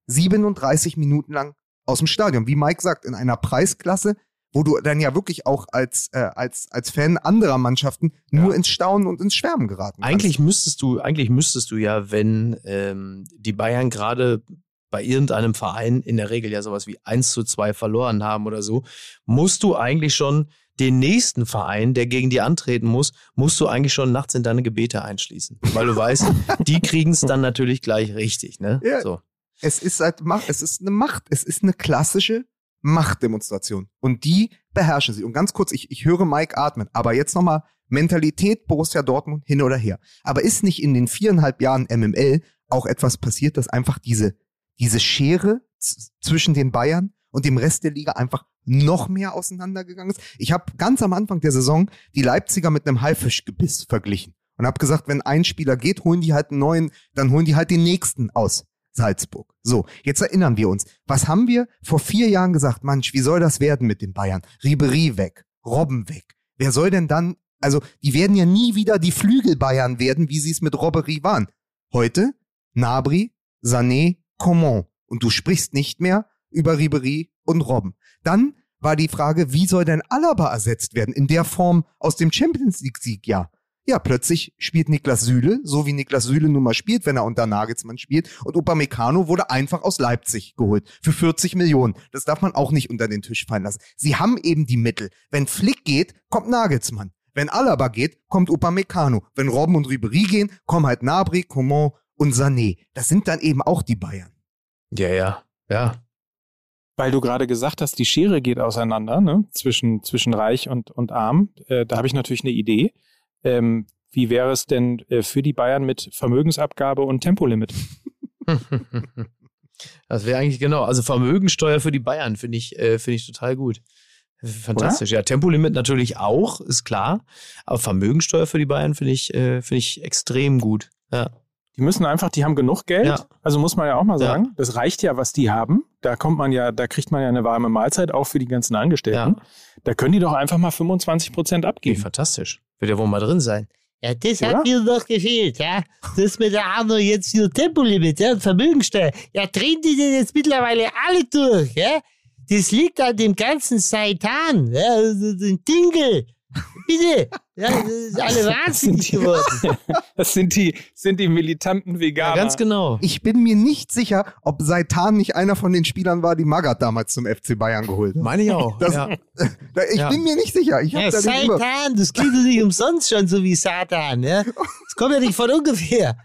37 Minuten lang aus dem Stadion. Wie Mike sagt, in einer Preisklasse, wo du dann ja wirklich auch als, äh, als, als Fan anderer Mannschaften nur ins Staunen und ins Schwärmen geraten kannst. Eigentlich müsstest du, eigentlich müsstest du ja, wenn ähm, die Bayern gerade bei irgendeinem Verein in der Regel ja sowas wie 1 zu 2 verloren haben oder so, musst du eigentlich schon den nächsten Verein, der gegen die antreten muss, musst du eigentlich schon nachts in deine Gebete einschließen. Weil du weißt, die kriegen es dann natürlich gleich richtig, ne? Ja. So. Es ist halt Macht, es ist eine Macht, es ist eine klassische Machtdemonstration. Und die beherrschen sie. Und ganz kurz, ich, ich höre Mike atmen, aber jetzt nochmal Mentalität Borussia Dortmund hin oder her. Aber ist nicht in den viereinhalb Jahren MML auch etwas passiert, dass einfach diese, diese Schere zwischen den Bayern und dem Rest der Liga einfach noch mehr auseinandergegangen ist? Ich habe ganz am Anfang der Saison die Leipziger mit einem Haifischgebiss verglichen und habe gesagt, wenn ein Spieler geht, holen die halt einen neuen, dann holen die halt den nächsten aus. Salzburg. So, jetzt erinnern wir uns. Was haben wir vor vier Jahren gesagt? Mensch, wie soll das werden mit den Bayern? Ribery weg, Robben weg. Wer soll denn dann, also die werden ja nie wieder die Flügel-Bayern werden, wie sie es mit Robbery waren. Heute Nabri, Sané, Coman. Und du sprichst nicht mehr über Ribery und Robben. Dann war die Frage, wie soll denn Alaba ersetzt werden in der Form aus dem Champions League-Sieg? Ja, ja, plötzlich spielt Niklas Süle, so wie Niklas Süle nun mal spielt, wenn er unter Nagelsmann spielt. Und Upamecano wurde einfach aus Leipzig geholt. Für 40 Millionen. Das darf man auch nicht unter den Tisch fallen lassen. Sie haben eben die Mittel. Wenn Flick geht, kommt Nagelsmann. Wenn Alaba geht, kommt Upamecano. Wenn Robben und Ribery gehen, kommen halt Nabri, Coman und Sané. Das sind dann eben auch die Bayern. Ja, ja, ja. Weil du gerade gesagt hast, die Schere geht auseinander ne? zwischen, zwischen Reich und, und Arm. Äh, da habe ich natürlich eine Idee. Ähm, wie wäre es denn äh, für die Bayern mit Vermögensabgabe und Tempolimit? Das wäre eigentlich genau. Also Vermögensteuer für die Bayern finde ich, äh, finde ich total gut. Fantastisch. Ja, Tempolimit natürlich auch, ist klar. Aber Vermögensteuer für die Bayern finde ich, äh, finde ich extrem gut. Ja. Die müssen einfach, die haben genug Geld. Ja. Also muss man ja auch mal Ja. sagen, das reicht ja, was die haben. Da kommt man ja, da kriegt man ja eine warme Mahlzeit auch für die ganzen Angestellten. Da können die doch einfach mal 25 Prozent abgeben. fantastisch. Wird ja wohl mal drin sein. Ja, das Oder? hat mir doch gefehlt, ja. Das mit der Arno jetzt hier Tempolimit, ja, und Vermögensteuer. Ja, drehen die denn jetzt mittlerweile alle durch, ja? Das liegt an dem ganzen Seitan, ja, also den Dinkel. Bitte, ja, das ist alle wahnsinnig geworden. Das sind die, sind die militanten Ja, Veganer. ganz genau. Ich bin mir nicht sicher, ob Seitan nicht einer von den Spielern war, die Magath damals zum FC Bayern geholt hat. Meine ich auch. Das- ja. Ich Ja. bin mir nicht sicher. Ich Ja, da Seitan, das klingt ja nicht umsonst schon so wie Satan, ja. Das kommt ja nicht von ungefähr.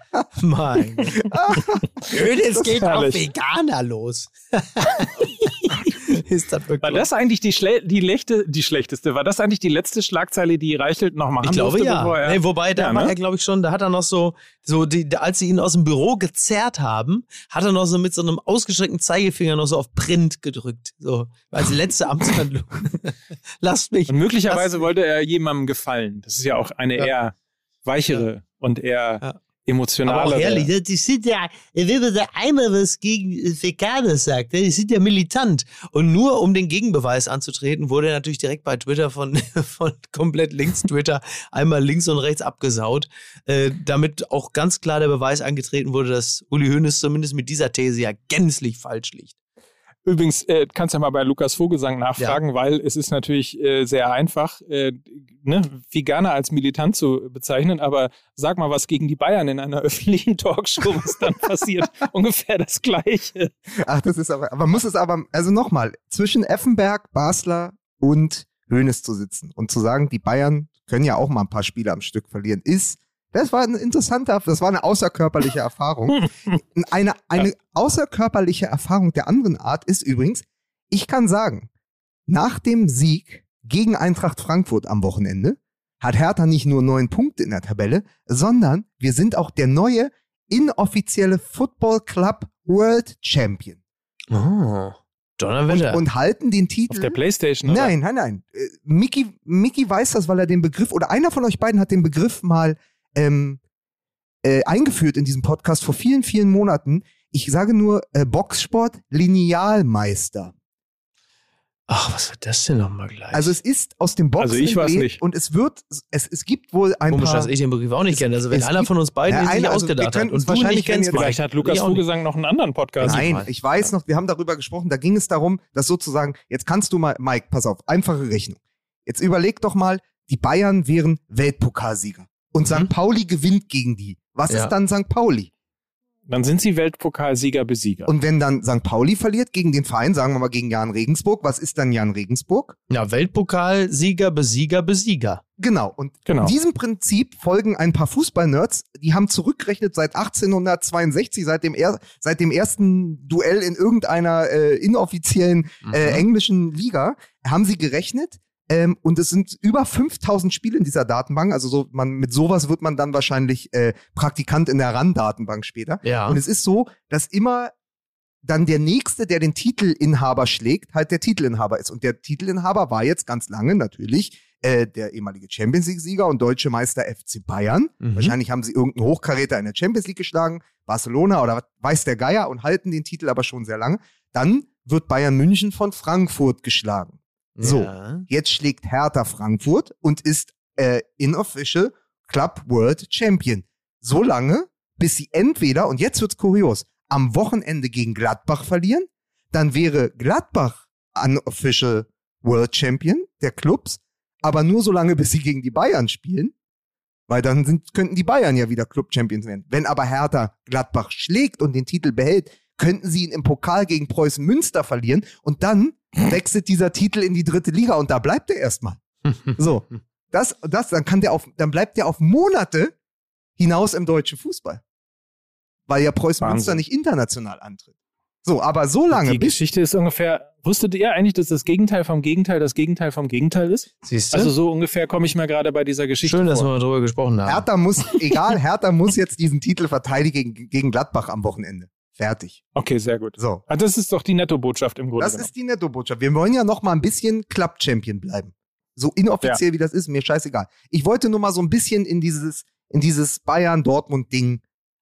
Mein Jetzt geht auf. Veganer los. ist das wirklich War das eigentlich die, Schle die, lechte, die schlechteste? War das eigentlich die letzte Schlagzeile, die Reichelt noch machen Ich glaube durfte, ja. er, nee, wobei, da Ja, war ne? er, glaube ich, schon, da hat er noch so, so die, als sie ihn aus dem Büro gezerrt haben, hat er noch so mit so einem ausgestreckten Zeigefinger noch so auf Print gedrückt. So, als letzte Amtshandlung. Lasst mich. Und möglicherweise wollte er jemandem gefallen. Das ist ja auch eine Ja. eher weichere und eher Ja. emotionalere. Aber auch herrlich. Ja, die sind ja, wenn man da einmal was gegen Veganer sagt, ja, die sind ja militant. Und nur um den Gegenbeweis anzutreten, wurde er natürlich direkt bei Twitter von, von komplett links Twitter einmal links und rechts abgesaut, äh, damit auch ganz klar der Beweis angetreten wurde, dass Uli Hoeneß zumindest mit dieser These ja gänzlich falsch liegt. Übrigens, äh, kannst ja mal bei Lukas Vogelsang nachfragen, weil es ist natürlich äh, sehr einfach, äh, ne, Veganer als militant zu bezeichnen, aber sag mal was gegen die Bayern in einer öffentlichen Talkshow, was dann passiert. Ungefähr das Gleiche. Ach, das ist aber, aber muss es aber, also nochmal, zwischen Effenberg, Basler und Hoeneß zu sitzen und zu sagen, die Bayern können ja auch mal ein paar Spiele am Stück verlieren, ist, das war ein interessanter, das war eine außerkörperliche Erfahrung. Eine, eine außerkörperliche Erfahrung der anderen Art ist übrigens, ich kann sagen, nach dem Sieg gegen Eintracht Frankfurt am Wochenende hat Hertha nicht nur neun Punkte in der Tabelle, sondern wir sind auch der neue inoffizielle Football Club World Champion. Oh, Und, Donnerwetter. und halten den Titel. Auf der Playstation, oder? Nein, nein, nein. Äh, Mickey, Mickey weiß das, weil er den Begriff, oder einer von euch beiden hat den Begriff mal ähm, äh, eingeführt in diesem Podcast vor vielen, vielen Monaten. Ich sage nur äh, Boxsport Linealmeister. Ach, was wird das denn nochmal gleich? Also es ist aus dem Boxen Also ich weiß nicht. und es wird, es, es gibt wohl ein Komisch, paar... dass ich den Begriff auch nicht Es- kenne. Also wenn einer gibt- von uns beiden Ja, sich einer, also ausgedacht hat und du wahrscheinlich, nicht kennst, Vielleicht hat Lukas. Vogelsang noch einen anderen Podcast. Nein, ich weiß noch, wir haben darüber gesprochen, da ging es darum, dass sozusagen, jetzt kannst du mal, Mike, pass auf, einfache Rechnung. Jetzt überleg doch mal, die Bayern wären Weltpokalsieger und St. Mhm. Pauli gewinnt gegen die. Was Ja. ist dann St. Pauli? Dann sind sie Weltpokalsieger, Besieger. Und wenn dann St. Pauli verliert gegen den Verein, sagen wir mal gegen Jan Regensburg, was ist dann Jan Regensburg? Ja, Weltpokalsieger, Besieger, Besieger. Genau. Und Genau. diesem Prinzip folgen ein paar Fußballnerds, die haben zurückgerechnet seit 1862, seit dem, er, seit dem ersten Duell in irgendeiner äh, inoffiziellen äh, Mhm. englischen Liga, haben sie gerechnet. Ähm, und es sind über 5000 Spiele in dieser Datenbank. Also so, man, mit sowas wird man dann wahrscheinlich äh, Praktikant in der RAN-Datenbank später. Ja. Und es ist so, dass immer dann der Nächste, der den Titelinhaber schlägt, halt der Titelinhaber ist. Und der Titelinhaber war jetzt ganz lange natürlich äh, der ehemalige Champions League-Sieger und deutsche Meister FC Bayern. Mhm. Wahrscheinlich haben sie irgendeinen Hochkaräter in der Champions League geschlagen, Barcelona oder weiß der Geier und halten den Titel aber schon sehr lange. Dann wird Bayern München von Frankfurt geschlagen. So, Ja. jetzt schlägt Hertha Frankfurt und ist äh, inofficial Club World Champion. So lange, bis sie entweder, und jetzt wird's kurios, am Wochenende gegen Gladbach verlieren, dann wäre Gladbach unofficial World Champion der Clubs, aber nur so lange, bis sie gegen die Bayern spielen, weil dann sind, könnten die Bayern ja wieder Club Champions werden. Wenn aber Hertha Gladbach schlägt und den Titel behält, könnten sie ihn im Pokal gegen Preußen Münster verlieren und dann wechselt dieser Titel in die dritte Liga und da bleibt er erstmal. So. Das, das, dann kann der auf, dann bleibt der auf Monate hinaus im deutschen Fußball. Weil ja Preußen Wahnsinn. Münster nicht international antritt. So, aber so lange, Die Geschichte ist ungefähr, wusstet ihr eigentlich, dass das Gegenteil vom Gegenteil das Gegenteil vom Gegenteil ist? Siehst du? Also so ungefähr komme ich mir gerade bei dieser Geschichte Schön, dass wir vor. mal drüber gesprochen haben. Hertha muss, egal, Hertha muss jetzt diesen Titel verteidigen gegen Gladbach am Wochenende. Fertig. Okay, sehr gut. So. Ah, das ist doch die Nettobotschaft im Grunde Das genommen. ist die Nettobotschaft. Wir wollen ja noch mal ein bisschen Club-Champion bleiben. So inoffiziell wie das ist, mir scheißegal. Ich wollte nur mal so ein bisschen in dieses, in dieses Bayern-Dortmund-Ding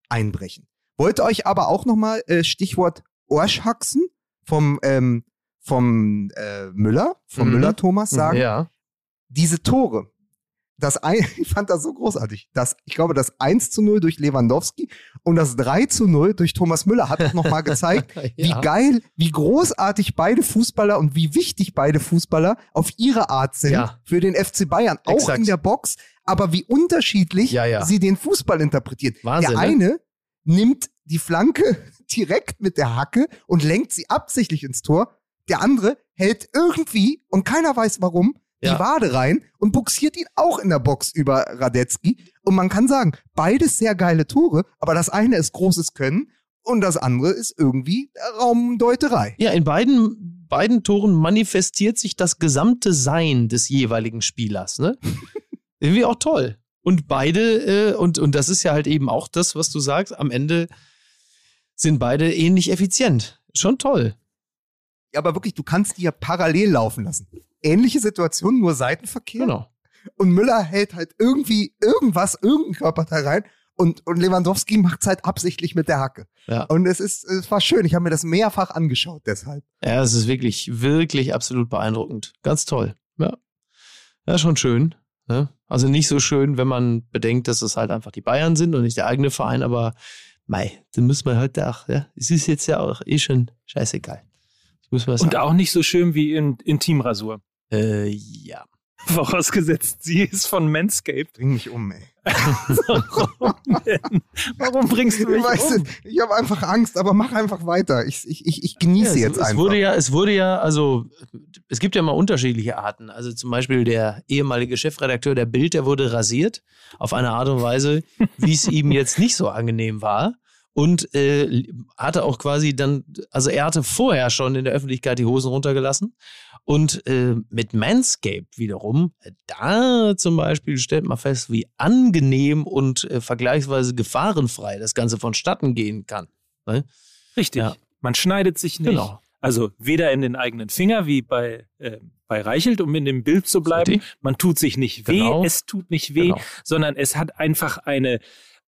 einbrechen. Wollte euch aber auch noch mal äh, Stichwort Orschhaxen vom, ähm, vom äh, Müller, vom Mhm. Müller Thomas sagen. Ja. Diese Tore, das ein, ich fand das so großartig. Das, ich glaube, das 1 zu 0 durch Lewandowski und das 3 zu 0 durch Thomas Müller hat auch noch mal gezeigt, wie Ja. geil, wie großartig beide Fußballer und wie wichtig beide Fußballer auf ihre Art sind Ja. für den FC Bayern, auch Exakt. in der Box, aber wie unterschiedlich Ja, ja. sie den Fußball interpretieren. Wahnsinn, der ne? eine nimmt die Flanke direkt mit der Hacke und lenkt sie absichtlich ins Tor. Der andere hält irgendwie, und keiner weiß warum, die Ja. Wade rein und buxiert ihn auch in der Box über Radetzky. Und man kann sagen, beides sehr geile Tore, aber das eine ist großes Können und das andere ist irgendwie Raumdeuterei. Ja, in beiden, beiden Toren manifestiert sich das gesamte Sein des jeweiligen Spielers. Ne? Irgendwie auch toll. Und beide, äh, und, und das ist ja halt eben auch das, was du sagst, am Ende sind beide ähnlich effizient. Schon toll. Ja, aber wirklich, du kannst die ja parallel laufen lassen. Ähnliche Situation, nur Seitenverkehr. Genau. Und Müller hält halt irgendwie irgendwas, irgendein Körperteil rein. Und, und Lewandowski macht's halt absichtlich mit der Hacke. Ja. Und es ist, es war schön. Ich habe mir das mehrfach angeschaut deshalb. Ja, es ist wirklich, wirklich absolut beeindruckend. Ganz toll. Ja. Ja, schon schön. Ne? Also nicht so schön, wenn man bedenkt, dass es halt einfach die Bayern sind und nicht der eigene Verein, aber mei, dann muss man halt auch, ja. Es ist jetzt ja auch eh schon scheißegal. Das muss man Und sagen. auch nicht so schön wie in Intimrasur. Äh, ja. Vorausgesetzt, sie ist von Manscaped. Bring mich um, ey. Warum denn? Warum bringst du mich weißt um? du, ich habe einfach Angst, aber mach einfach weiter. Ich, ich, ich, ich genieße Ja, jetzt es, es einfach. wurde ja, es wurde ja, also es gibt ja mal unterschiedliche Arten. Also zum Beispiel der ehemalige Chefredakteur der Bild, der wurde rasiert auf eine Art und Weise, wie es ihm jetzt nicht so angenehm war. Und äh, hatte auch quasi dann, also er hatte vorher schon in der Öffentlichkeit die Hosen runtergelassen. Und äh, mit Manscaped wiederum, äh, da zum Beispiel stellt man fest, wie angenehm und äh, vergleichsweise gefahrenfrei das Ganze vonstatten gehen kann. Ne? Richtig. Ja. Man schneidet sich nicht. Genau. Also weder in den eigenen Finger wie bei, äh, bei Reichelt, um in dem Bild zu bleiben. Man tut sich nicht weh, Genau. es tut nicht weh, Genau. sondern es hat einfach eine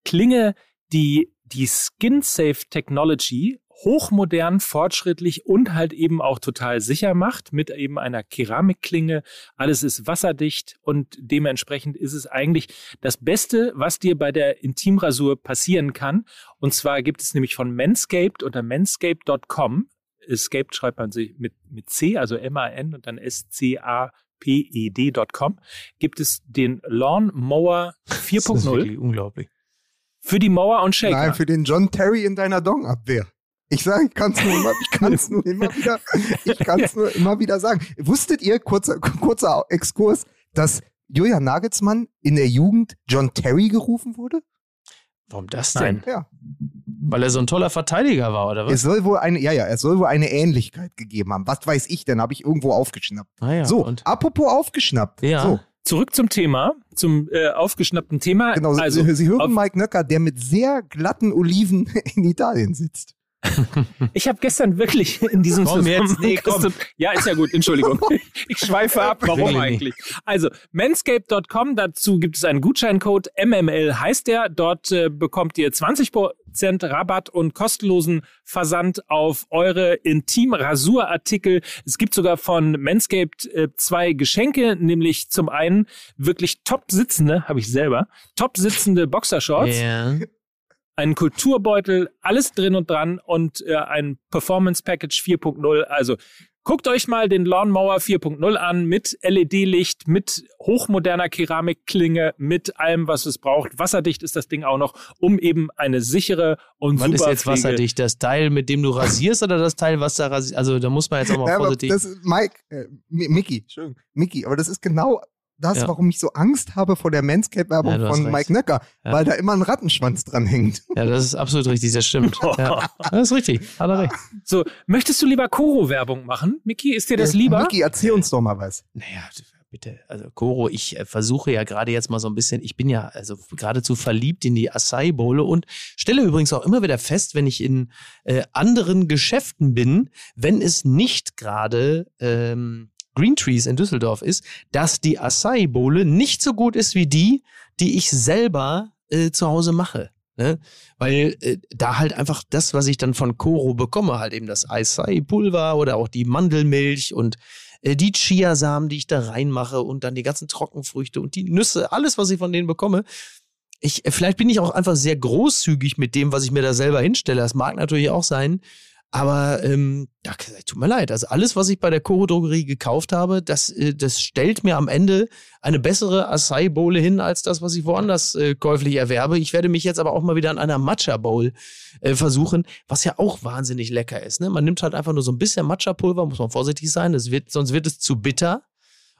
Klinge, die die Skin Safe Technology hochmodern, fortschrittlich und halt eben auch total sicher macht mit eben einer Keramikklinge. Alles ist wasserdicht und dementsprechend ist es eigentlich das Beste, was dir bei der Intimrasur passieren kann. Und zwar gibt es nämlich von Manscaped unter manscaped.com. Escaped schreibt man sich mit, mit C, also M-A-N und dann S-C-A-P-E-D.com. Gibt es den Lawn Mower Das ist 4.0 unglaublich. Für die Mauer und Shaker. Nein, für den John Terry in deiner Dong-Abwehr. Ich sage, ich kann es nur, immer, ich kann's nur immer wieder, ich kann es nur immer wieder sagen. Wusstet ihr, kurzer, kurzer Exkurs, dass Julian Nagelsmann in der Jugend John Terry gerufen wurde? Warum das Nein. denn? Ja. Weil er so ein toller Verteidiger war, oder was? Es soll wohl eine, ja, ja, es soll wohl eine Ähnlichkeit gegeben haben. Was weiß ich denn? Habe ich irgendwo aufgeschnappt. Ah ja, so, und? apropos aufgeschnappt. Ja. So, Zurück zum Thema, zum äh, aufgeschnappten Thema. genau. Sie- also, Sie, hören Mike Nöcker, der mit sehr glatten Oliven in Italien sitzt. Ich habe gestern wirklich in diesem Komm jetzt, nee, komm. Ja, ist ja gut, Entschuldigung. Ich schweife ab, warum eigentlich? Also, manscape.com, dazu gibt es einen Gutscheincode, MML heißt der. Dort äh, bekommt ihr 20% Rabatt und kostenlosen Versand auf eure Intim-Rasurartikel. Es gibt sogar von Manscaped äh, zwei Geschenke, nämlich zum einen wirklich top sitzende, habe ich selber, top sitzende Boxershorts Ja. Einen Kulturbeutel, alles drin und dran und äh, ein Performance Package 4.0. Also guckt euch mal den Lawnmower 4.0 an mit LED-Licht, mit hochmoderner Keramikklinge, mit allem, was es braucht. Wasserdicht ist das Ding auch noch, um eben eine sichere und Was super ist jetzt Pflege- wasserdicht? Das Teil, mit dem du rasierst oder das Teil, was da rasierst? Also da muss man jetzt auch mal Ja, vorsichtig. das ist Mike, äh, Mi- Mickey, Entschuldigung, Mickey, aber das ist genau das, Ja. warum ich so Angst habe vor der Manscape-Werbung Ja, von recht. Mike Nöcker, Ja. weil da immer ein Rattenschwanz dran hängt. Ja, das ist absolut richtig, das stimmt. Ja. Das ist richtig, hat er recht. So, möchtest du lieber Koro-Werbung machen? Miki, ist dir das lieber? Mickey, erzähl uns doch mal was. Naja, bitte. Also Koro, ich äh, versuche ja gerade jetzt mal so ein bisschen, ich bin ja also geradezu verliebt in die Acai Bowle und stelle übrigens auch immer wieder fest, wenn ich in äh, anderen Geschäften bin, wenn es nicht gerade ähm, Green Trees in Düsseldorf ist, dass die Acai Bowle nicht so gut ist wie die, die ich selber äh, zu Hause mache. Ne? Weil äh, da halt einfach das, was ich dann von Koro bekomme, halt eben das Acai-Pulver oder auch die Mandelmilch und äh, die Chiasamen, die ich da reinmache und dann die ganzen Trockenfrüchte und die Nüsse, alles, was ich von denen bekomme. Ich, äh, vielleicht bin ich auch einfach sehr großzügig mit dem, was ich mir da selber hinstelle. Das mag natürlich auch sein. Aber ähm, ja, tut mir leid. Also alles, was ich bei der Koro Drogerie gekauft habe, das, äh, das stellt mir am Ende eine bessere Acai Bowl hin als das, was ich woanders äh, käuflich erwerbe. Ich werde mich jetzt aber auch mal wieder an einer Matcha Bowl äh, versuchen, was ja auch wahnsinnig lecker ist. Ne? Man nimmt halt einfach nur so ein bisschen Matcha Pulver, muss man vorsichtig sein. Das wird, sonst wird es zu bitter.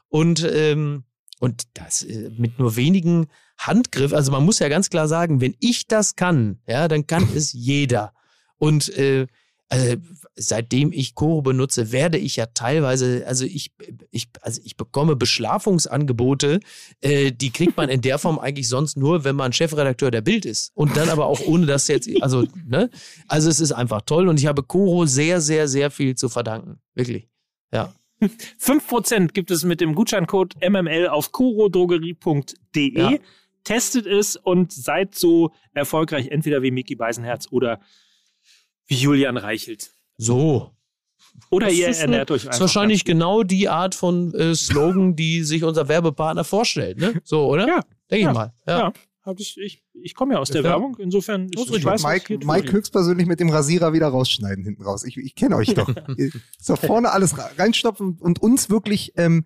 Und ähm, und das äh, mit nur wenigen Handgriff. Also man muss ja ganz klar sagen, wenn ich das kann, ja, dann kann es jeder. Und äh, also seitdem ich Koro benutze, werde ich ja teilweise, also ich, ich, also ich bekomme Beschlafungsangebote, äh, die kriegt man in der Form eigentlich sonst nur, wenn man Chefredakteur der Bild ist. Und dann aber auch ohne das jetzt, also, ne? Also es ist einfach toll und ich habe Koro sehr, sehr, sehr viel zu verdanken. Wirklich. Ja. 5% gibt es mit dem Gutscheincode MML auf kurodrogerie.de. Ja. Testet es und seid so erfolgreich, entweder wie Mickey Beisenherz oder wie Julian Reichelt. So. Oder Das ihr ist eine- ernährt euch Das einfach. ist wahrscheinlich genau die Art von äh, Slogan, die sich unser Werbepartner vorstellt, ne? So, oder? Ja. Denke Ja. ich mal. Ja. Ja. Ich ich, ich komme ja aus der Ja. Werbung, insofern ist, Das ich richtig. weiß, Mike. Mike höchstpersönlich mit dem Rasierer wieder rausschneiden hinten raus. Ich, ich kenne euch doch. So vorne alles reinstopfen und uns wirklich ähm,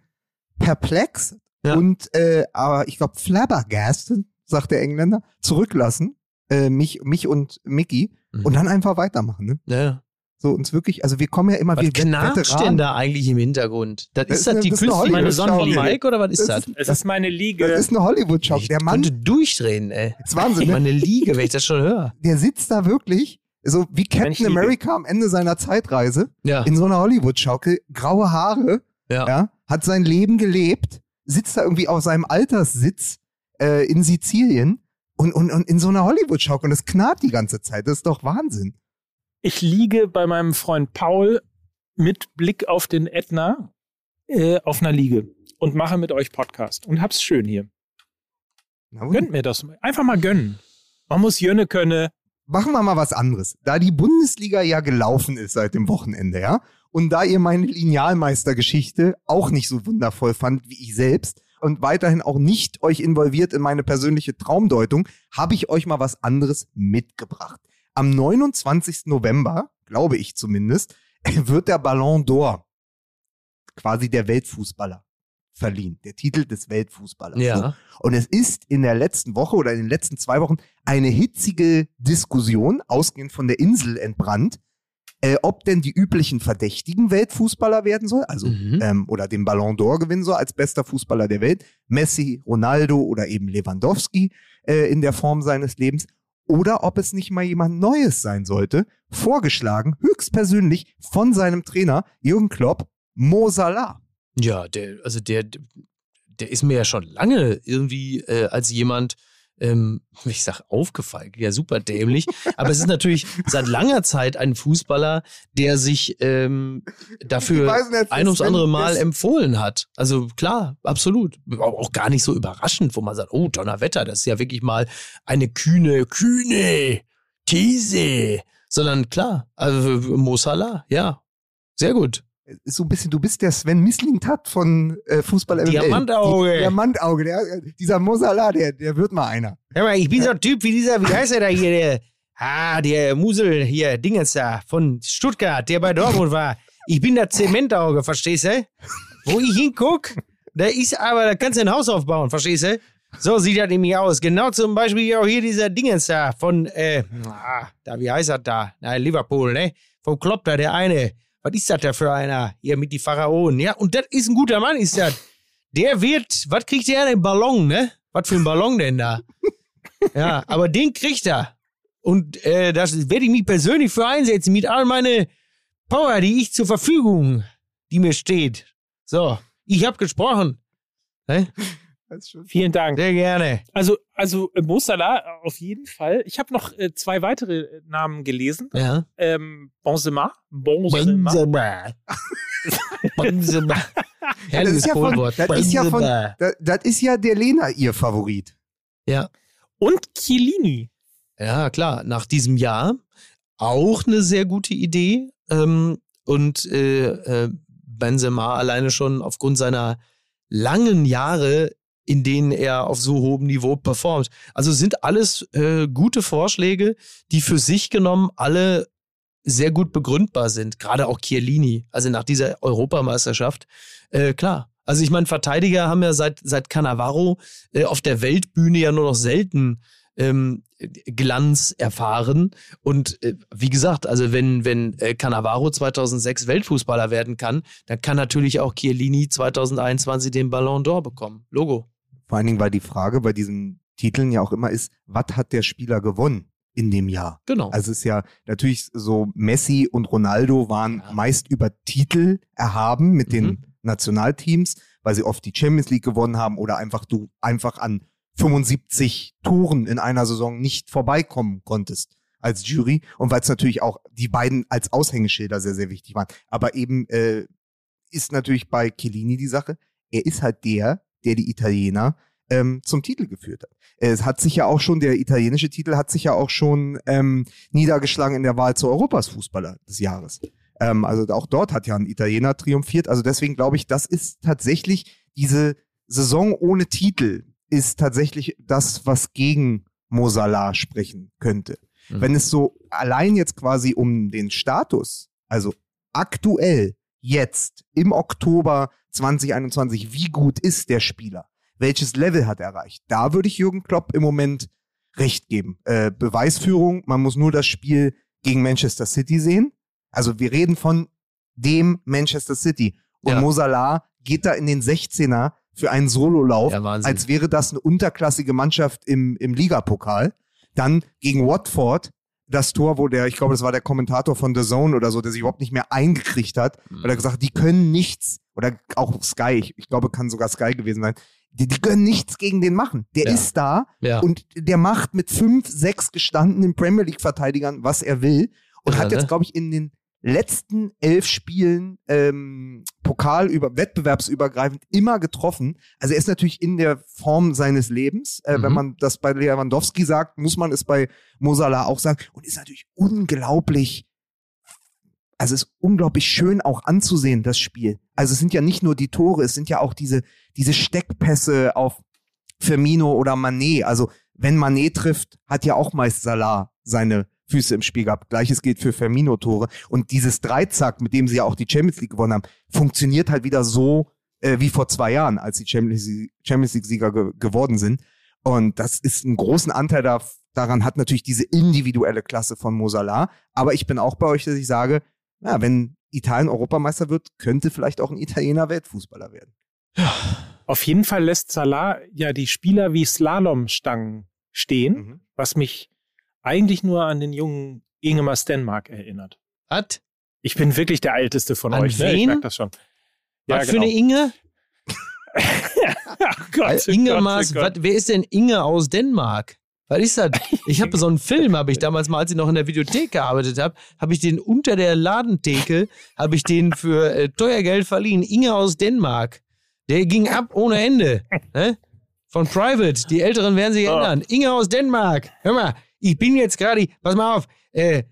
perplex Ja. und äh, aber ich glaube flabbergasted, sagt der Engländer, zurücklassen. Äh, mich, mich und Mickey Mhm. und dann einfach weitermachen. Ne? Ja. So uns wirklich, also wir kommen ja immer Was wir knatscht Veteranen- denn da eigentlich im Hintergrund? Das, Das ist ist das eine- die das ist eine künstliche Hollywood- Sonne von. Mike oder was ist das? Das Es ist meine Liege. Das ist eine Hollywood-Schau. Ich Der Mann, könnte durchdrehen, ey. das ist Wahnsinn, ne? Meine Liege, wenn ich das schon höre. der sitzt da wirklich, so wie ich Captain. America am Ende seiner Zeitreise, Ja. in so einer Hollywood-Schaukel, graue Haare, Ja. ja, hat sein Leben gelebt, sitzt da irgendwie auf seinem Alterssitz äh, in Sizilien und, und, und in so einer Hollywood-Schaukel und es knarrt die ganze Zeit. Das ist doch Wahnsinn. Ich liege bei meinem Freund Paul mit Blick auf den Ätna äh, auf einer Liege und mache mit euch Podcast und hab's schön hier. Gönnt mir das. Einfach mal gönnen. Man muss Jönne können. machen wir mal was anderes. Da die Bundesliga ja gelaufen ist seit dem Wochenende, ja, und da ihr meine Linealmeistergeschichte auch nicht so wundervoll fand wie ich selbst und weiterhin auch nicht euch involviert in meine persönliche Traumdeutung, habe ich euch mal was anderes mitgebracht. Am 29. November, glaube ich zumindest, wird der Ballon d'Or, quasi der Weltfußballer, verliehen. Der Titel des Weltfußballers. So. Ja. Und es ist in der letzten Woche oder in den letzten zwei Wochen eine hitzige Diskussion, ausgehend von der Insel entbrannt, äh, ob denn die üblichen Verdächtigen Weltfußballer werden soll, also Mhm. ähm, oder den Ballon d'Or gewinnen soll als bester Fußballer der Welt, Messi, Ronaldo oder eben Lewandowski äh, in der Form seines Lebens, oder ob es nicht mal jemand Neues sein sollte, vorgeschlagen, höchstpersönlich von seinem Trainer Jürgen Klopp, Mo Salah. Ja, der, also der, der ist mir ja schon lange irgendwie äh, als jemand, ähm, ich sag aufgefallen, ja super dämlich, aber es ist natürlich seit langer Zeit ein Fußballer, der sich ähm, dafür nicht, ein ums andere Mal empfohlen hat. Also klar, absolut. Auch auch gar nicht so überraschend, wo man sagt, oh, Donnerwetter, das ist ja wirklich mal eine kühne, kühne These. Sondern klar, also Mo Salah, ja, sehr gut. So ein bisschen, du bist der Sven Mislintat von äh, Fußball MML. Diamantauge. Die- Diamantauge, der, dieser Mosala, der, der wird mal einer. Hör mal, ich bin so ein Typ wie dieser, wie heißt er da hier, der, ah, der Musel hier, Dingens da, von Stuttgart, der bei Dortmund war. Ich bin der Zementauge, verstehst du? Wo ich hinguck, da ist aber, da kannst du ein Haus aufbauen, verstehst du? So sieht das nämlich aus. Genau zum Beispiel auch hier dieser Dingens da von, äh, ah, da, wie heißt das da? Na, Liverpool, ne? Vom Klopp da, der eine. Was ist das da für einer? Hier mit die Pharaonen. Ja, und das ist ein guter Mann, ist das. Der wird, was kriegt der denn? Ballon, ne? Was für ein Ballon denn da? Ja, aber den kriegt er. Und äh, das werde ich mich persönlich für einsetzen mit all meine Power, die ich zur Verfügung, die mir steht. So, ich habe gesprochen. Ne? Vielen Dank. Sehr gerne. Also, also äh, Mo Salah auf jeden Fall. Ich habe noch äh, zwei weitere äh, Namen gelesen. Ja. Ähm, Benzema. Benzema. Benzema. Benzema. Das Herrliches ist ja von, Codewort. das ist ja von, das, das ist ja der Lena ihr Favorit. Ja. Und Chiellini. Ja, klar. Nach diesem Jahr auch eine sehr gute Idee. Ähm, und äh, äh, Benzema alleine schon aufgrund seiner langen Jahre, in denen er auf so hohem Niveau performt. Also sind alles äh, gute Vorschläge, die für sich genommen alle sehr gut begründbar sind. Gerade auch Chiellini, also nach dieser Europameisterschaft. Äh, klar. Also ich meine, Verteidiger haben ja seit, seit Cannavaro äh, auf der Weltbühne ja nur noch selten ähm, Glanz erfahren. Und äh, wie gesagt, also wenn, wenn äh, Cannavaro 2006 Weltfußballer werden kann, dann kann natürlich auch Chiellini 2021 den Ballon d'Or bekommen. Logo. Vor allen Dingen, weil die Frage bei diesen Titeln ja auch immer ist, was hat der Spieler gewonnen in dem Jahr? Genau. Also es ist ja natürlich so, Messi und Ronaldo waren Ja. meist über Titel erhaben mit den Mhm. Nationalteams, weil sie oft die Champions League gewonnen haben oder einfach du einfach an 75 Toren in einer Saison nicht vorbeikommen konntest als Jury und weil es natürlich auch die beiden als Aushängeschilder sehr, sehr wichtig waren. Aber eben äh, ist natürlich bei Chiellini die Sache, er ist halt der, der die Italiener ähm, zum Titel geführt hat. Es hat sich ja auch schon, der italienische Titel hat sich ja auch schon ähm, niedergeschlagen in der Wahl zu Europas Fußballer des Jahres. Ähm, also auch dort hat ja ein Italiener triumphiert. Also deswegen glaube ich, das ist tatsächlich diese Saison ohne Titel ist tatsächlich das, was gegen Mosala sprechen könnte. Mhm. Wenn es so allein jetzt quasi um den Status, also aktuell jetzt im Oktober 2021, wie gut ist der Spieler? Welches Level hat er erreicht? Da würde ich Jürgen Klopp im Moment recht geben. Äh, Beweisführung, man muss nur das Spiel gegen Manchester City sehen. Also wir reden von dem Manchester City. Und Ja. Mo Salah geht da in den 16er für einen Sololauf, Ja, als wäre das eine unterklassige Mannschaft im, im Ligapokal. Dann gegen Watford das Tor, wo der, ich glaube, das war der Kommentator von The Zone oder so, der sich überhaupt nicht mehr eingekriegt hat, weil er gesagt hat, die können nichts, oder auch Sky, ich, ich glaube, kann sogar Sky gewesen sein, die, die können nichts gegen den machen. Der Ja. ist da Ja. und der macht mit fünf, sechs gestandenen Premier League-Verteidigern, was er will. Und Ja, hat jetzt, ne? glaube ich, in den letzten elf Spielen ähm, Pokal über wettbewerbsübergreifend immer getroffen. Also er ist natürlich in der Form seines Lebens. Äh, Wenn Mhm. man das bei Lewandowski sagt, muss man es bei Mosala auch sagen. Und ist natürlich unglaublich, also es ist unglaublich schön auch anzusehen, das Spiel. Also es sind ja nicht nur die Tore, es sind ja auch diese, diese Steckpässe auf Firmino oder Manet. Also wenn Manet trifft, hat ja auch meist Salah seine Füße im Spiel gehabt. Gleiches gilt für Firmino-Tore. Und dieses Dreizack, mit dem sie ja auch die Champions League gewonnen haben, funktioniert halt wieder so äh, wie vor zwei Jahren, als die Champions League- Champions League-Sieger ge geworden sind. Und das ist einen großen Anteil da, daran hat natürlich diese individuelle Klasse von Mosala. Aber ich bin auch bei euch, dass ich sage, ja, wenn Italien Europameister wird, könnte vielleicht auch ein Italiener Weltfußballer werden. Auf jeden Fall lässt Salah ja die Spieler wie Slalomstangen stehen, Mhm. was mich eigentlich nur an den jungen Ingemar Stenmark erinnert. Was? Ich bin wirklich der Älteste von An euch, ne? Ich wen? merke das schon. Was für eine Inge? Ach Gott, Weil oh Inge Gott, oh Gott. was, wer ist denn Inge aus Dänemark? Was ist das? Ich habe so einen Film, habe ich damals mal, als ich noch in der Videothek gearbeitet habe, habe ich den unter der Ladentheke, habe ich den für äh, teuer Geld verliehen. Inge aus Dänemark. Der ging ab ohne Ende. Ne? Von Private. Die Älteren werden sich Oh. erinnern. Inge aus Dänemark. Hör mal, ich bin jetzt gerade, pass mal auf, äh,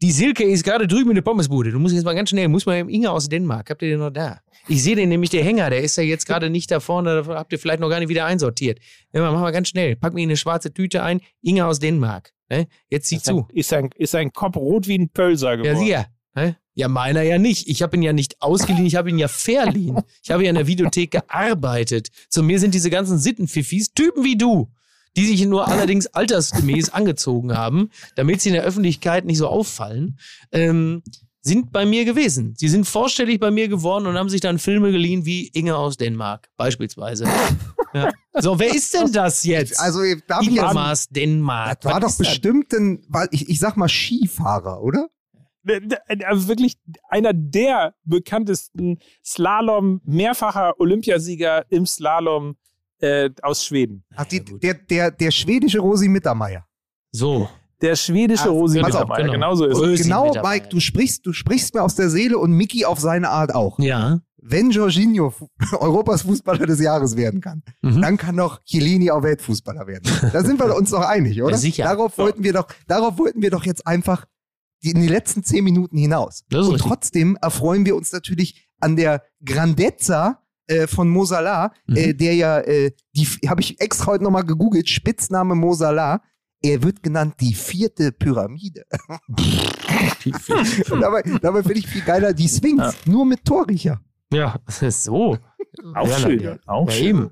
die Silke ist gerade drüben in der Pommesbude. Du musst jetzt mal ganz schnell, muss mal Inge aus Dänemark. Habt ihr den noch da? Ich sehe den nämlich, der Hänger, der ist ja jetzt gerade nicht da vorne, da habt ihr vielleicht noch gar nicht wieder einsortiert. Ja, mach mal ganz schnell. Pack mir in eine schwarze Tüte ein. Inge aus Dänemark. Ne? Jetzt sieh ist zu. ein, ist, ein, ist ein Kopf rot wie ein Pölser Ja, geworden. sieh ja. Ne? Ja, meiner ja nicht. Ich habe ihn ja nicht ausgeliehen, ich habe ihn ja verliehen. Ich habe ja in der Videothek gearbeitet. Zu mir sind diese ganzen Sittenpfiffis Typen wie du, die sich nur allerdings altersgemäß angezogen haben, damit sie in der Öffentlichkeit nicht so auffallen, ähm, sind bei mir gewesen. Sie sind vorstellig bei mir geworden und haben sich dann Filme geliehen wie Inge aus Dänemark, beispielsweise. ja. So, wer ist denn das jetzt? Also darf ich Inge jetzt, aus Dänemark. das war Was doch bestimmt ein, weil ich, ich sag mal Skifahrer, oder? also wirklich einer der bekanntesten Slalom, mehrfacher Olympiasieger im Slalom äh, aus Schweden. Ach, die, der, der, der schwedische Rosi Mittermeier. So. Der schwedische Ah, Rosi pass auf, Mittermeier, genau. genau so ist es. Rosi genau, Mittermeier. Mike, du sprichst, du sprichst mir aus der Seele und Mickey auf seine Art auch. Ja. Wenn Jorginho Europas Fußballer des Jahres werden kann, Mhm. dann kann doch Chiellini auch Weltfußballer werden. Da sind wir uns doch einig, oder? Ja, sicher. Darauf wollten wir doch, darauf wollten wir doch jetzt einfach die, in die letzten zehn Minuten hinaus. Und richtig. trotzdem erfreuen wir uns natürlich an der Grandezza äh, von Mo Salah, Mhm. äh, der ja, äh, die habe ich extra heute nochmal gegoogelt, Spitzname Mo Salah. Er wird genannt die vierte Pyramide. Und dabei dabei finde ich viel geiler die Sphinx, Ja. nur mit Torriecher. Ja, so. Auch ja, schön. Ja, Auch ja, schön. eben.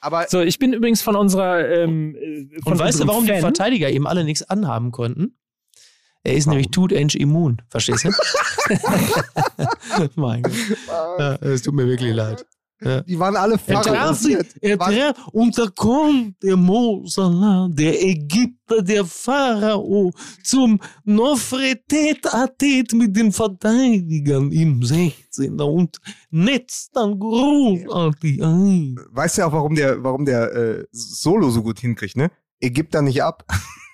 Aber So, ich bin übrigens von unserer ähm, äh, von Und weißt du, warum die Fan, Verteidiger eben alle nichts anhaben konnten? Er ist nämlich Tutench immun, verstehst du? mein Gott. Ja, es tut mir wirklich leid. die waren alle Er pharaoisiert. er traf, und da kommt der Mo Salah, der Ägypter, der Pharao, zum Nofretet-Atet mit den Verteidigern im 16. und netzt dann großartig ein. Weißt du auch, warum der, warum der äh, Solo so gut hinkriegt, ne? Er gibt da nicht ab.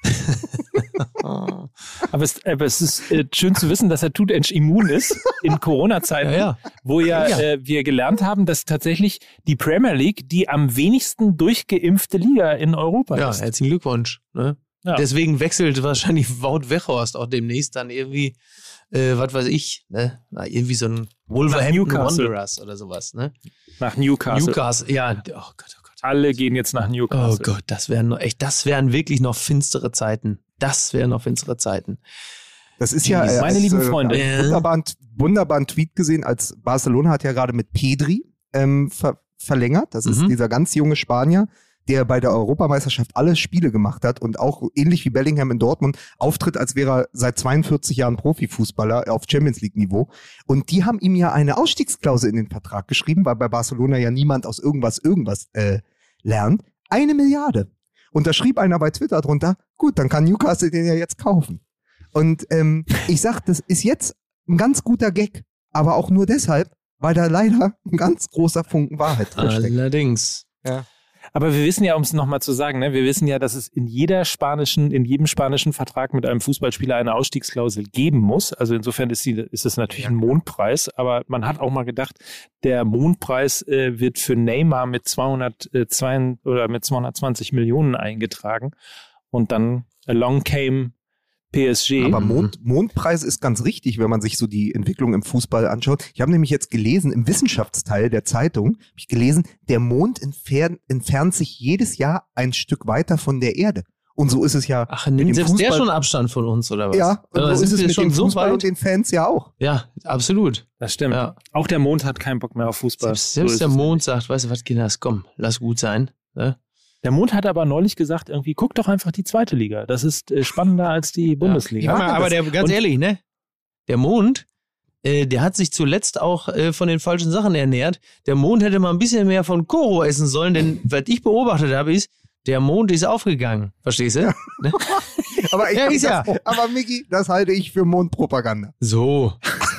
Aber es, aber es ist äh, schön zu wissen, dass er Tutench immun ist in Corona-Zeiten, Ja, ja. wo ja, Ja. Äh, wir gelernt haben, dass tatsächlich die Premier League die am wenigsten durchgeimpfte Liga in Europa Ja, ist. herzlichen Glückwunsch. Ne? Ja. Deswegen wechselt wahrscheinlich Wout Weghorst auch demnächst dann irgendwie, äh, was weiß ich, ne? Na, irgendwie so ein Wolverhampton. Wanderers oder sowas. Ne? Nach Newcastle. Newcastle, ja. Oh Gott, oh. Alle gehen jetzt nach Oh Newcastle. Gott, das wären noch, echt, das wären wirklich noch finstere Zeiten. Das wären noch finstere Zeiten. Das ist ja Meine als, lieben Freunde. einen wunderbaren, wunderbaren Tweet gesehen, als Barcelona hat ja gerade mit Pedri ähm, ver verlängert. Das ist Mhm. dieser ganz junge Spanier, der bei der Europameisterschaft alle Spiele gemacht hat und auch ähnlich wie Bellingham in Dortmund auftritt, als wäre er seit 42 Jahren Profifußballer auf Champions League Niveau. Und die haben ihm ja eine Ausstiegsklausel in den Vertrag geschrieben, weil bei Barcelona ja niemand aus irgendwas irgendwas äh, lernt. Eine Milliarde. Und da schrieb einer bei Twitter drunter, gut, dann kann Newcastle den ja jetzt kaufen. Und ähm, ich sag, das ist jetzt ein ganz guter Gag, aber auch nur deshalb, weil da leider ein ganz großer Funken Wahrheit drinsteckt. Allerdings. Aber wir wissen ja, um es nochmal zu sagen, ne, wir wissen ja, dass es in jeder spanischen, in jedem spanischen Vertrag mit einem Fußballspieler eine Ausstiegsklausel geben muss. Also insofern ist, die, ist es natürlich ein Mondpreis, aber man hat auch mal gedacht, der Mondpreis äh, wird für Neymar mit 202 oder mit 220 Millionen eingetragen. Und dann along came PSG. Aber Mond, Mondpreis ist ganz richtig, wenn man sich so die Entwicklung im Fußball anschaut. Ich habe nämlich jetzt gelesen, im Wissenschaftsteil der Zeitung, habe ich gelesen, der Mond entfernt, entfernt sich jedes Jahr ein Stück weiter von der Erde. Und so ist es ja. Ach, nimmt selbst der Fußball- schon Abstand von uns, oder was? Ja, und Oder so ist es mit schon dem so Fußball weit? und den Fans ja auch. Ja, absolut. das stimmt. Ja. Auch der Mond hat keinen Bock mehr auf Fußball. Selbst, So selbst ist der Mond sagt, weißt du was, Kinders, komm, lass gut sein. Ne? Der Mond hat aber neulich gesagt, irgendwie, guck doch einfach die zweite Liga. Das ist äh, spannender als die Bundesliga. Ja. aber der, ganz Und- ehrlich, ne? Der Mond, äh, der hat sich zuletzt auch äh, von den falschen Sachen ernährt. Der Mond hätte mal ein bisschen mehr von Koro essen sollen, denn was ich beobachtet habe, ist, der Mond ist aufgegangen. Verstehst du? Ne? Aber, ich, Ja, ist ja. das, aber Miki, das halte ich für Mondpropaganda. So,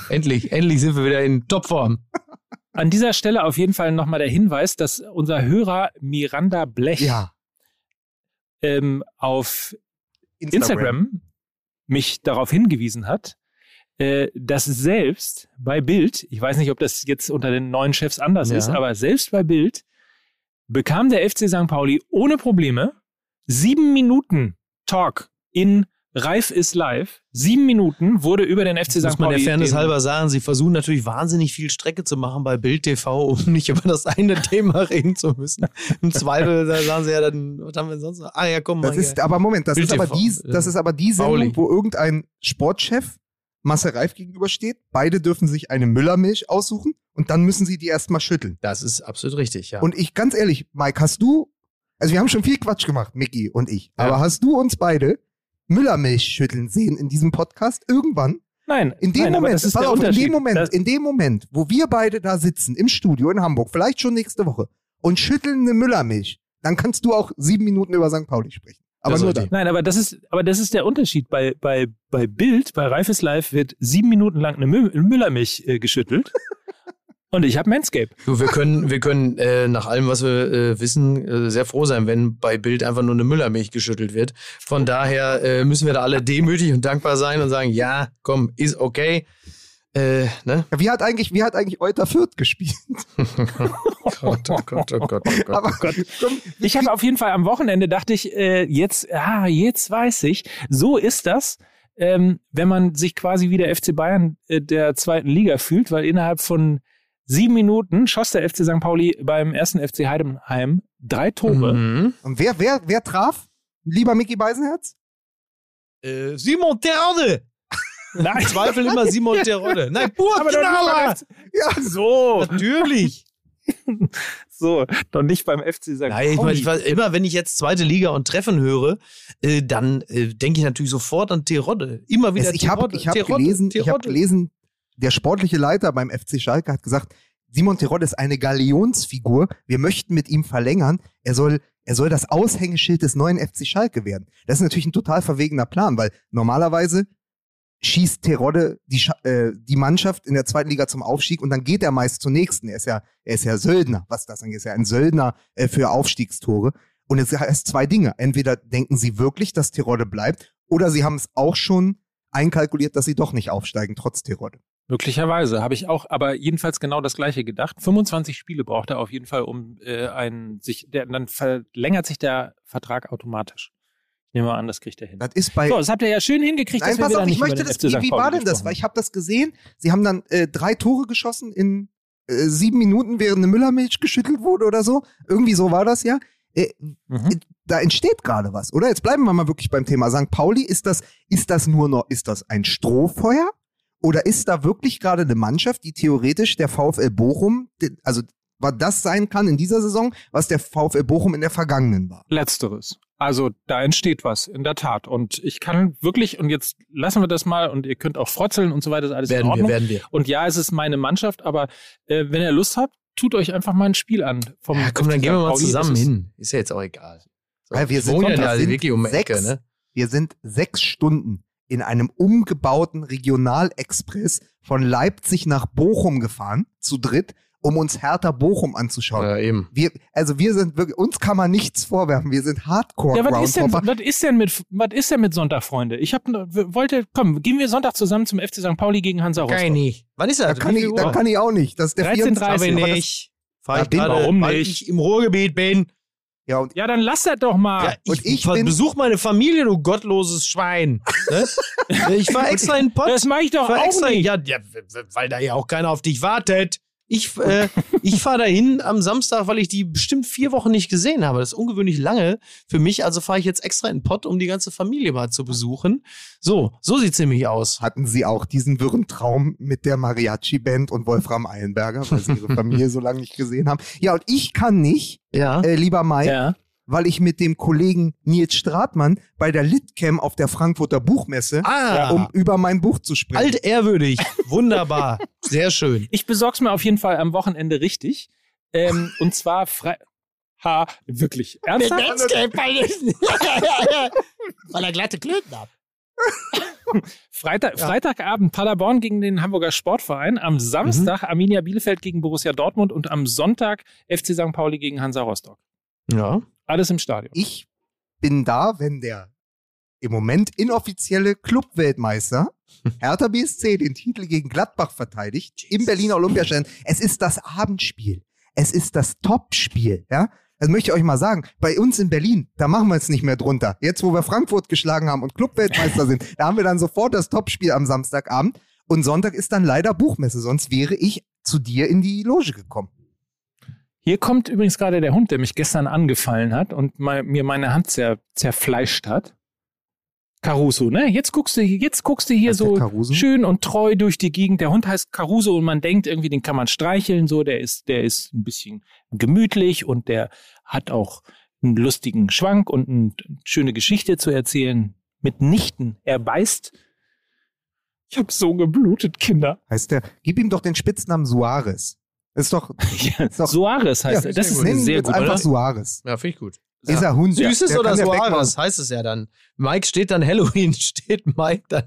endlich, endlich sind wir wieder in Topform. An dieser Stelle auf jeden Fall nochmal der Hinweis, dass unser Hörer Miranda Blech Ja. ähm, auf Instagram mich darauf hingewiesen hat, äh, dass selbst bei Bild, ich weiß nicht, ob das jetzt unter den neuen Chefs anders Ja. ist, aber selbst bei Bild bekam der FC St. Pauli ohne Probleme sieben Minuten Talk in Reif ist live. Sieben Minuten wurde über den FC St. Muss man Pauli. der Fairness halber sagen, sie versuchen natürlich wahnsinnig viel Strecke zu machen bei Bild TV, um nicht über das eine Thema reden zu müssen. Im Zweifel, da sagen sie ja dann, was haben wir sonst noch? Ah ja, komm mal. Das ist, hier. aber Moment, das ist aber, die, das ist aber die Sendung, Pauli. wo irgendein Sportchef Marcel Reif gegenübersteht. Beide dürfen sich eine Müllermilch aussuchen und dann müssen sie die erstmal schütteln. Das ist absolut richtig, ja. Und ich, ganz ehrlich, Mike, hast du, also wir haben schon viel Quatsch gemacht, Mickey und ich, Ja. aber hast du uns beide Müllermilch schütteln sehen in diesem Podcast irgendwann? Nein, In dem nein, Moment, pass der auf, in dem Moment, Das, in dem Moment, wo wir beide da sitzen im Studio in Hamburg, vielleicht schon nächste Woche und schütteln eine Müllermilch, dann kannst du auch sieben Minuten über St. Pauli sprechen. Aber Das nur dann. Nein, aber das ist, aber das ist der Unterschied. Bei, bei, bei Bild, bei Reifes Live wird sieben Minuten lang eine Mü Müllermilch äh, geschüttelt. Und ich habe Manscape. Du, wir können, wir können äh, nach allem, was wir äh, wissen, äh, sehr froh sein, wenn bei Bild einfach nur eine Müllermilch geschüttelt wird. Von daher äh, müssen wir da alle demütig und dankbar sein und sagen, ja, komm, ist okay. Äh, ne? Wie hat eigentlich, wie hat eigentlich Euter Fürth gespielt? Gott, oh Gott, oh Gott, oh Gott. Aber komm, Ich habe auf jeden Fall am Wochenende dachte ich, äh, jetzt, ah, jetzt weiß ich, so ist das, ähm, wenn man sich quasi wie der FC Bayern äh, der zweiten Liga fühlt, weil innerhalb von sieben Minuten schoss der FC St. Pauli beim ersten FC Heidenheim drei Tore. Mhm. Und wer, wer, wer traf? Lieber Mickey Beisenherz? Äh, Simon Terodde! Nein, Ich zweifle immer Simon Terodde. Nein, Burgknaller! Ja, so, Natürlich! so, doch nicht beim FC St. Nein, ich meine, ich weiß, immer wenn ich jetzt zweite Liga und Treffen höre, äh, dann äh, denke ich natürlich sofort an Terodde. Immer wieder Es- ich habe Terodde, ich hab Terodde, gelesen, ich hab Terodde. gelesen, der sportliche Leiter beim FC Schalke hat gesagt, Simon Terodde ist eine Galionsfigur. Wir möchten mit ihm verlängern. Er soll, er soll das Aushängeschild des neuen FC Schalke werden. Das ist natürlich ein total verwegener Plan, weil normalerweise schießt Terodde die, äh, die Mannschaft in der zweiten Liga zum Aufstieg und dann geht er meist zur nächsten. Er ist ja, er ist ja Söldner, was das angeht. Ist ja ein Söldner äh, für Aufstiegstore. Und es heißt zwei Dinge. Entweder denken sie wirklich, dass Terodde bleibt, oder sie haben es auch schon einkalkuliert, dass sie doch nicht aufsteigen, trotz Terodde. Möglicherweise habe ich auch, aber jedenfalls genau das Gleiche gedacht. 25 Spiele braucht er auf jeden Fall, um äh, einen sich, der, dann verlängert sich der Vertrag automatisch. Ich nehme mal an, das kriegt er hin. Das ist bei. So, das habt ihr ja schön hingekriegt, Nein, dass wir pass wieder auf, nicht ich möchte das. Wie, wie war denn das? Weil ich habe das gesehen. Sie haben dann äh, drei Tore geschossen in äh, sieben Minuten, während eine Müllermilch geschüttelt wurde oder so. Irgendwie so war das ja. Äh, Mhm. da entsteht gerade was, oder? Jetzt bleiben wir mal wirklich beim Thema St. Pauli. Ist das, ist das nur noch, ist das ein Strohfeuer? Oder ist da wirklich gerade eine Mannschaft, die theoretisch der VfL Bochum, also was das sein kann in dieser Saison, was der VfL Bochum in der vergangenen war? Letzteres. Also da entsteht was, in der Tat. Und ich kann wirklich, und jetzt lassen wir das mal und ihr könnt auch frotzeln und so weiter, ist alles in Werden wir, Ordnung. werden wir. Und ja, es ist meine Mannschaft, aber äh, wenn ihr Lust habt, tut euch einfach mal ein Spiel an. Vom Ja, komm, dann gehen wir mal Pauli. zusammen ist- hin. Ist ja jetzt auch egal. So, wir wohnen ja wirklich um die Ecke, ne? Wir sind sechs Stunden in einem umgebauten Regionalexpress von Leipzig nach Bochum gefahren, zu dritt, um uns Hertha Bochum anzuschauen. Ja, eben. Wir, also wir sind wirklich, uns kann man nichts vorwerfen. Wir sind hardcore Ja, was ist, denn, was, ist denn mit, was ist denn mit Sonntag, Freunde? Ich hab, wollte, komm, gehen wir Sonntag zusammen zum FC St. Pauli gegen Hansa Rostock. nicht. Wann ist Da das? kann, Wie ich, da Uhr? kann ich auch nicht. Das ist der 13:30 24. Aber Aber das- nicht. Fahr ich bin- gerade, warum weil nicht? ich im Ruhrgebiet bin. Ja, und Ja, dann lass das doch mal. Ja, ich, und ich besuch meine Familie, du gottloses Schwein. Ne? ich fahr extra in den Pott. das mache ich doch auch extra, nicht. ja, ja, weil da ja auch keiner auf dich wartet. Ich, äh, ich fahre dahin am Samstag, weil ich die bestimmt vier Wochen nicht gesehen habe. Das ist ungewöhnlich lange für mich. Also fahre ich jetzt extra in den Pott, um die ganze Familie mal zu besuchen. So, so sieht's nämlich aus. hatten sie auch diesen wirren Traum mit der Mariachi-Band und Wolfram Eilenberger, weil sie ihre Familie so lange nicht gesehen haben. Ja, und ich kann nicht, Ja. äh, lieber Mike, Ja. Weil ich mit dem Kollegen Nils Stratmann bei der Litcam auf der Frankfurter Buchmesse, Ah, um über mein Buch zu sprechen. altehrwürdig. Wunderbar. Sehr schön. Ich besorg's mir auf jeden Fall am Wochenende richtig. Ähm, und zwar frei. Ha, wirklich. Mit Ernsthaft? Den- Weil er glatte Klöten hat. Freitag, Freitagabend Paderborn gegen den Hamburger Sportverein, am Samstag Arminia Bielefeld gegen Borussia Dortmund und am Sonntag FC St. Pauli gegen Hansa Rostock. Ja. Alles im Stadion. ich bin da, wenn der im Moment inoffizielle Clubweltmeister Hertha BSC den Titel gegen Gladbach verteidigt im Berliner Olympiastadion. Es ist das Abendspiel. Es ist das Topspiel, ja? Das möchte ich euch mal sagen. Bei uns in Berlin, da machen wir es nicht mehr drunter. Jetzt, wo wir Frankfurt geschlagen haben und Clubweltmeister sind, da haben wir dann sofort das Topspiel am Samstagabend. Und Sonntag ist dann leider Buchmesse. Sonst wäre ich zu dir in die Loge gekommen. Hier kommt übrigens gerade der Hund, der mich gestern angefallen hat und mal, mir meine Hand zer, zerfleischt hat. Caruso, ne? Jetzt guckst du, jetzt guckst du hier Heißt so schön und treu durch die Gegend. Der Hund heißt Caruso und man denkt irgendwie, den kann man streicheln, so. Der ist, der ist ein bisschen gemütlich und der hat auch einen lustigen Schwank und eine schöne Geschichte zu erzählen. Mitnichten. Er beißt. Ich hab so geblutet, Kinder. Heißt der, gib ihm doch den Spitznamen Suarez. Ist doch, Ja, ist doch Soares heißt Ja, er. Das sehr ist gut. nennen sehr jetzt gute. einfach oder? Suarez. Ja, finde ich gut. Ist er Hund. Süßes Der oder Suarez, heißt es ja dann. Mike steht dann, Halloween steht Mike dann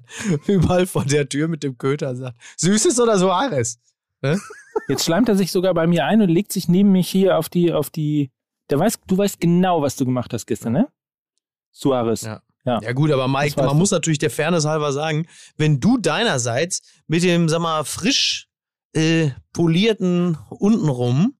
überall vor der Tür mit dem Köter und sagt, Süßes oder Suarez? Jetzt schleimt er sich sogar bei mir ein und legt sich neben mich hier auf die, auf die. Der weiß, du weißt genau, was du gemacht hast gestern, ne? Suarez. Ja. Ja. Ja gut, aber Mike, man du. muss natürlich der Fairness halber sagen, wenn du deinerseits mit dem, sag mal, frisch äh, polierten untenrum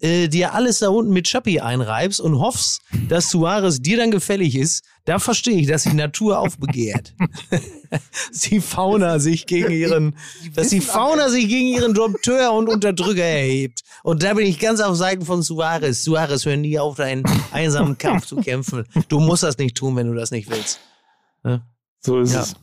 äh, dir alles da unten mit Chappi einreibst und hoffst, dass Suarez dir dann gefällig ist, da verstehe ich, dass die Natur aufbegehrt. dass die Fauna sich gegen ihren, dass die Fauna sich gegen ihren Dompteur und Unterdrücker erhebt. Und da bin ich ganz auf Seiten von Suarez. Suarez, hör nie auf, deinen einsamen Kampf zu kämpfen. Du musst das nicht tun, wenn du das nicht willst. So ist Ja. es.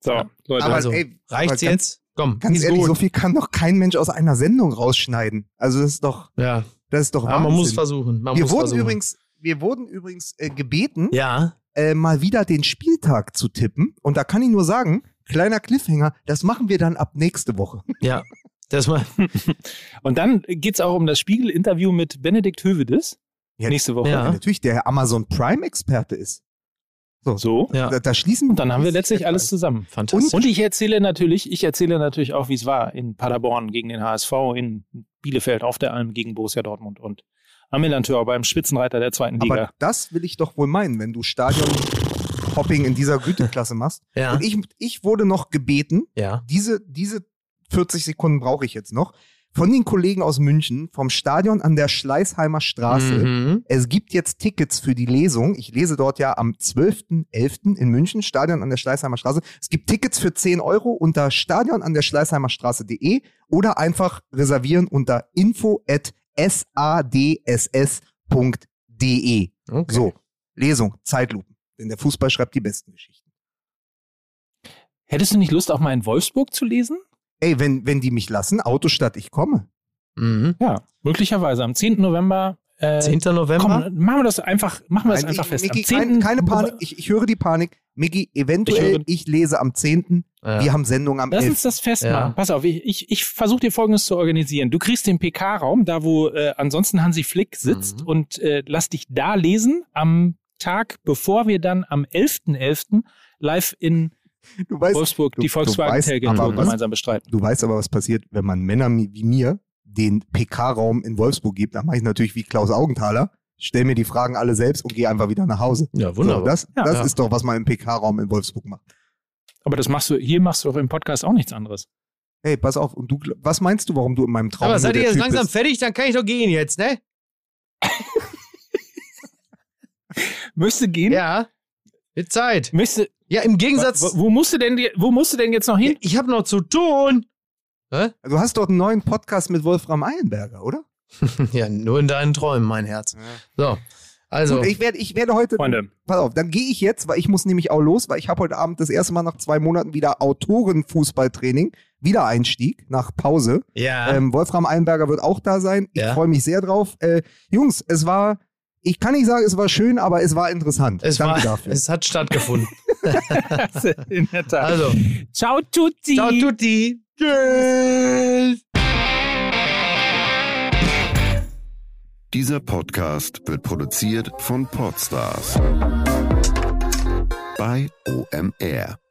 So, Leute. Aber Also, ey, Reicht's jetzt? Komm, Ganz ist ehrlich, gut. so viel kann doch kein Mensch aus einer Sendung rausschneiden. Also das ist doch, Ja, das ist doch aber man muss versuchen. Man wir muss wurden versuchen. übrigens, wir wurden übrigens äh, gebeten, Ja, äh, mal wieder den Spieltag zu tippen. Und da kann ich nur sagen, kleiner Cliffhanger, das machen wir dann ab nächste Woche. ja. Das mal. Und dann geht's auch um das Spiegel-Interview mit Benedikt Hövedes. Ja, nächste Woche. Ja. Natürlich der Amazon Prime-Experte ist. So. Ja. Da, da schließen Und dann haben wir letztlich alles zusammen. Fantastisch. Und ich erzähle natürlich, ich erzähle natürlich auch, wie es war in Paderborn gegen den HSV, in Bielefeld auf der Alm gegen Borussia Dortmund und am Millantor beim Spitzenreiter der zweiten Liga. Aber das will ich doch wohl meinen, wenn du Stadion-Hopping in dieser Güteklasse machst. ja, Und ich, ich wurde noch gebeten, ja. diese, diese 40 Sekunden brauche ich jetzt noch, von den Kollegen aus München, vom Stadion an der Schleißheimer Straße. Mhm. Es gibt jetzt Tickets für die Lesung. Ich lese dort ja am 12.11. in München, Stadion an der Schleißheimer Straße. Es gibt Tickets für 10 Euro unter stadion an der Schleißheimer Straße.de oder einfach reservieren unter info at sadss.de. Okay. So, Lesung, Zeitlupen. Denn der Fußball schreibt die besten Geschichten. Hättest du nicht Lust, auch mal in Wolfsburg zu lesen? Ey, wenn, wenn die mich lassen, Autostadt, ich komme. Mhm. Ja, möglicherweise. Am 10. November. Äh, 10. November? Komm, machen wir das einfach, machen wir das Nein, einfach ich, fest. Miki, am 10. kein, keine Panik, ich, ich höre die Panik. Miki, eventuell, Ich ich, lese am 10. Ja. Wir haben Sendung am Lass 11. uns das festmachen. Ja. Pass auf, ich, ich, ich versuche dir Folgendes zu organisieren. Du kriegst den PK-Raum, da wo äh, ansonsten Hansi Flick sitzt Mhm. und äh, lass dich da lesen am Tag, bevor wir dann am 11.11. live in Du weißt, Wolfsburg du- die du Volkswagen weißt Tailgate aber Tour was- gemeinsam bestreiten. Du weißt aber, was passiert, wenn man Männer wie mir den PK-Raum in Wolfsburg gibt. Dann mache ich natürlich wie Klaus Augenthaler, stell mir die Fragen alle selbst und gehe einfach wieder nach Hause. Ja, So, wunderbar. das Ja. das Ja. ist doch, was man im PK-Raum in Wolfsburg macht. Aber das machst du, hier machst du doch im Podcast auch nichts anderes. Hey, pass auf, und du, was meinst du, warum du in meinem Traum Aber seid ihr jetzt Typ langsam bist? fertig? Dann kann ich doch gehen jetzt, ne? Du gehen? Ja. Mit Zeit. Du, Ja, im Gegensatz. wo, wo, musst du denn, wo musst du denn jetzt noch hin? ich habe noch zu tun. Du hast dort einen neuen Podcast mit Wolfram Eilenberger, oder? Ja, nur in deinen Träumen, mein Herz. So. Also. Gut, ich werde, ich werde heute, Freunde. pass auf, dann gehe ich jetzt, weil ich muss nämlich auch los, weil ich habe heute Abend das erste Mal nach zwei Monaten wieder Autorenfußballtraining, Wiedereinstieg nach Pause. ja. Ähm, Wolfram Eilenberger wird auch da sein. Ich Ja. freue mich sehr drauf. Äh, Jungs, es war, ich kann nicht sagen, es war schön, aber es war interessant. es, Danke war, dafür. es hat stattgefunden. In der Tat. Also. Ciao, Tutti. Ciao, tutti. Tschüss. Dieser Podcast wird produziert von Podstars bei OMR.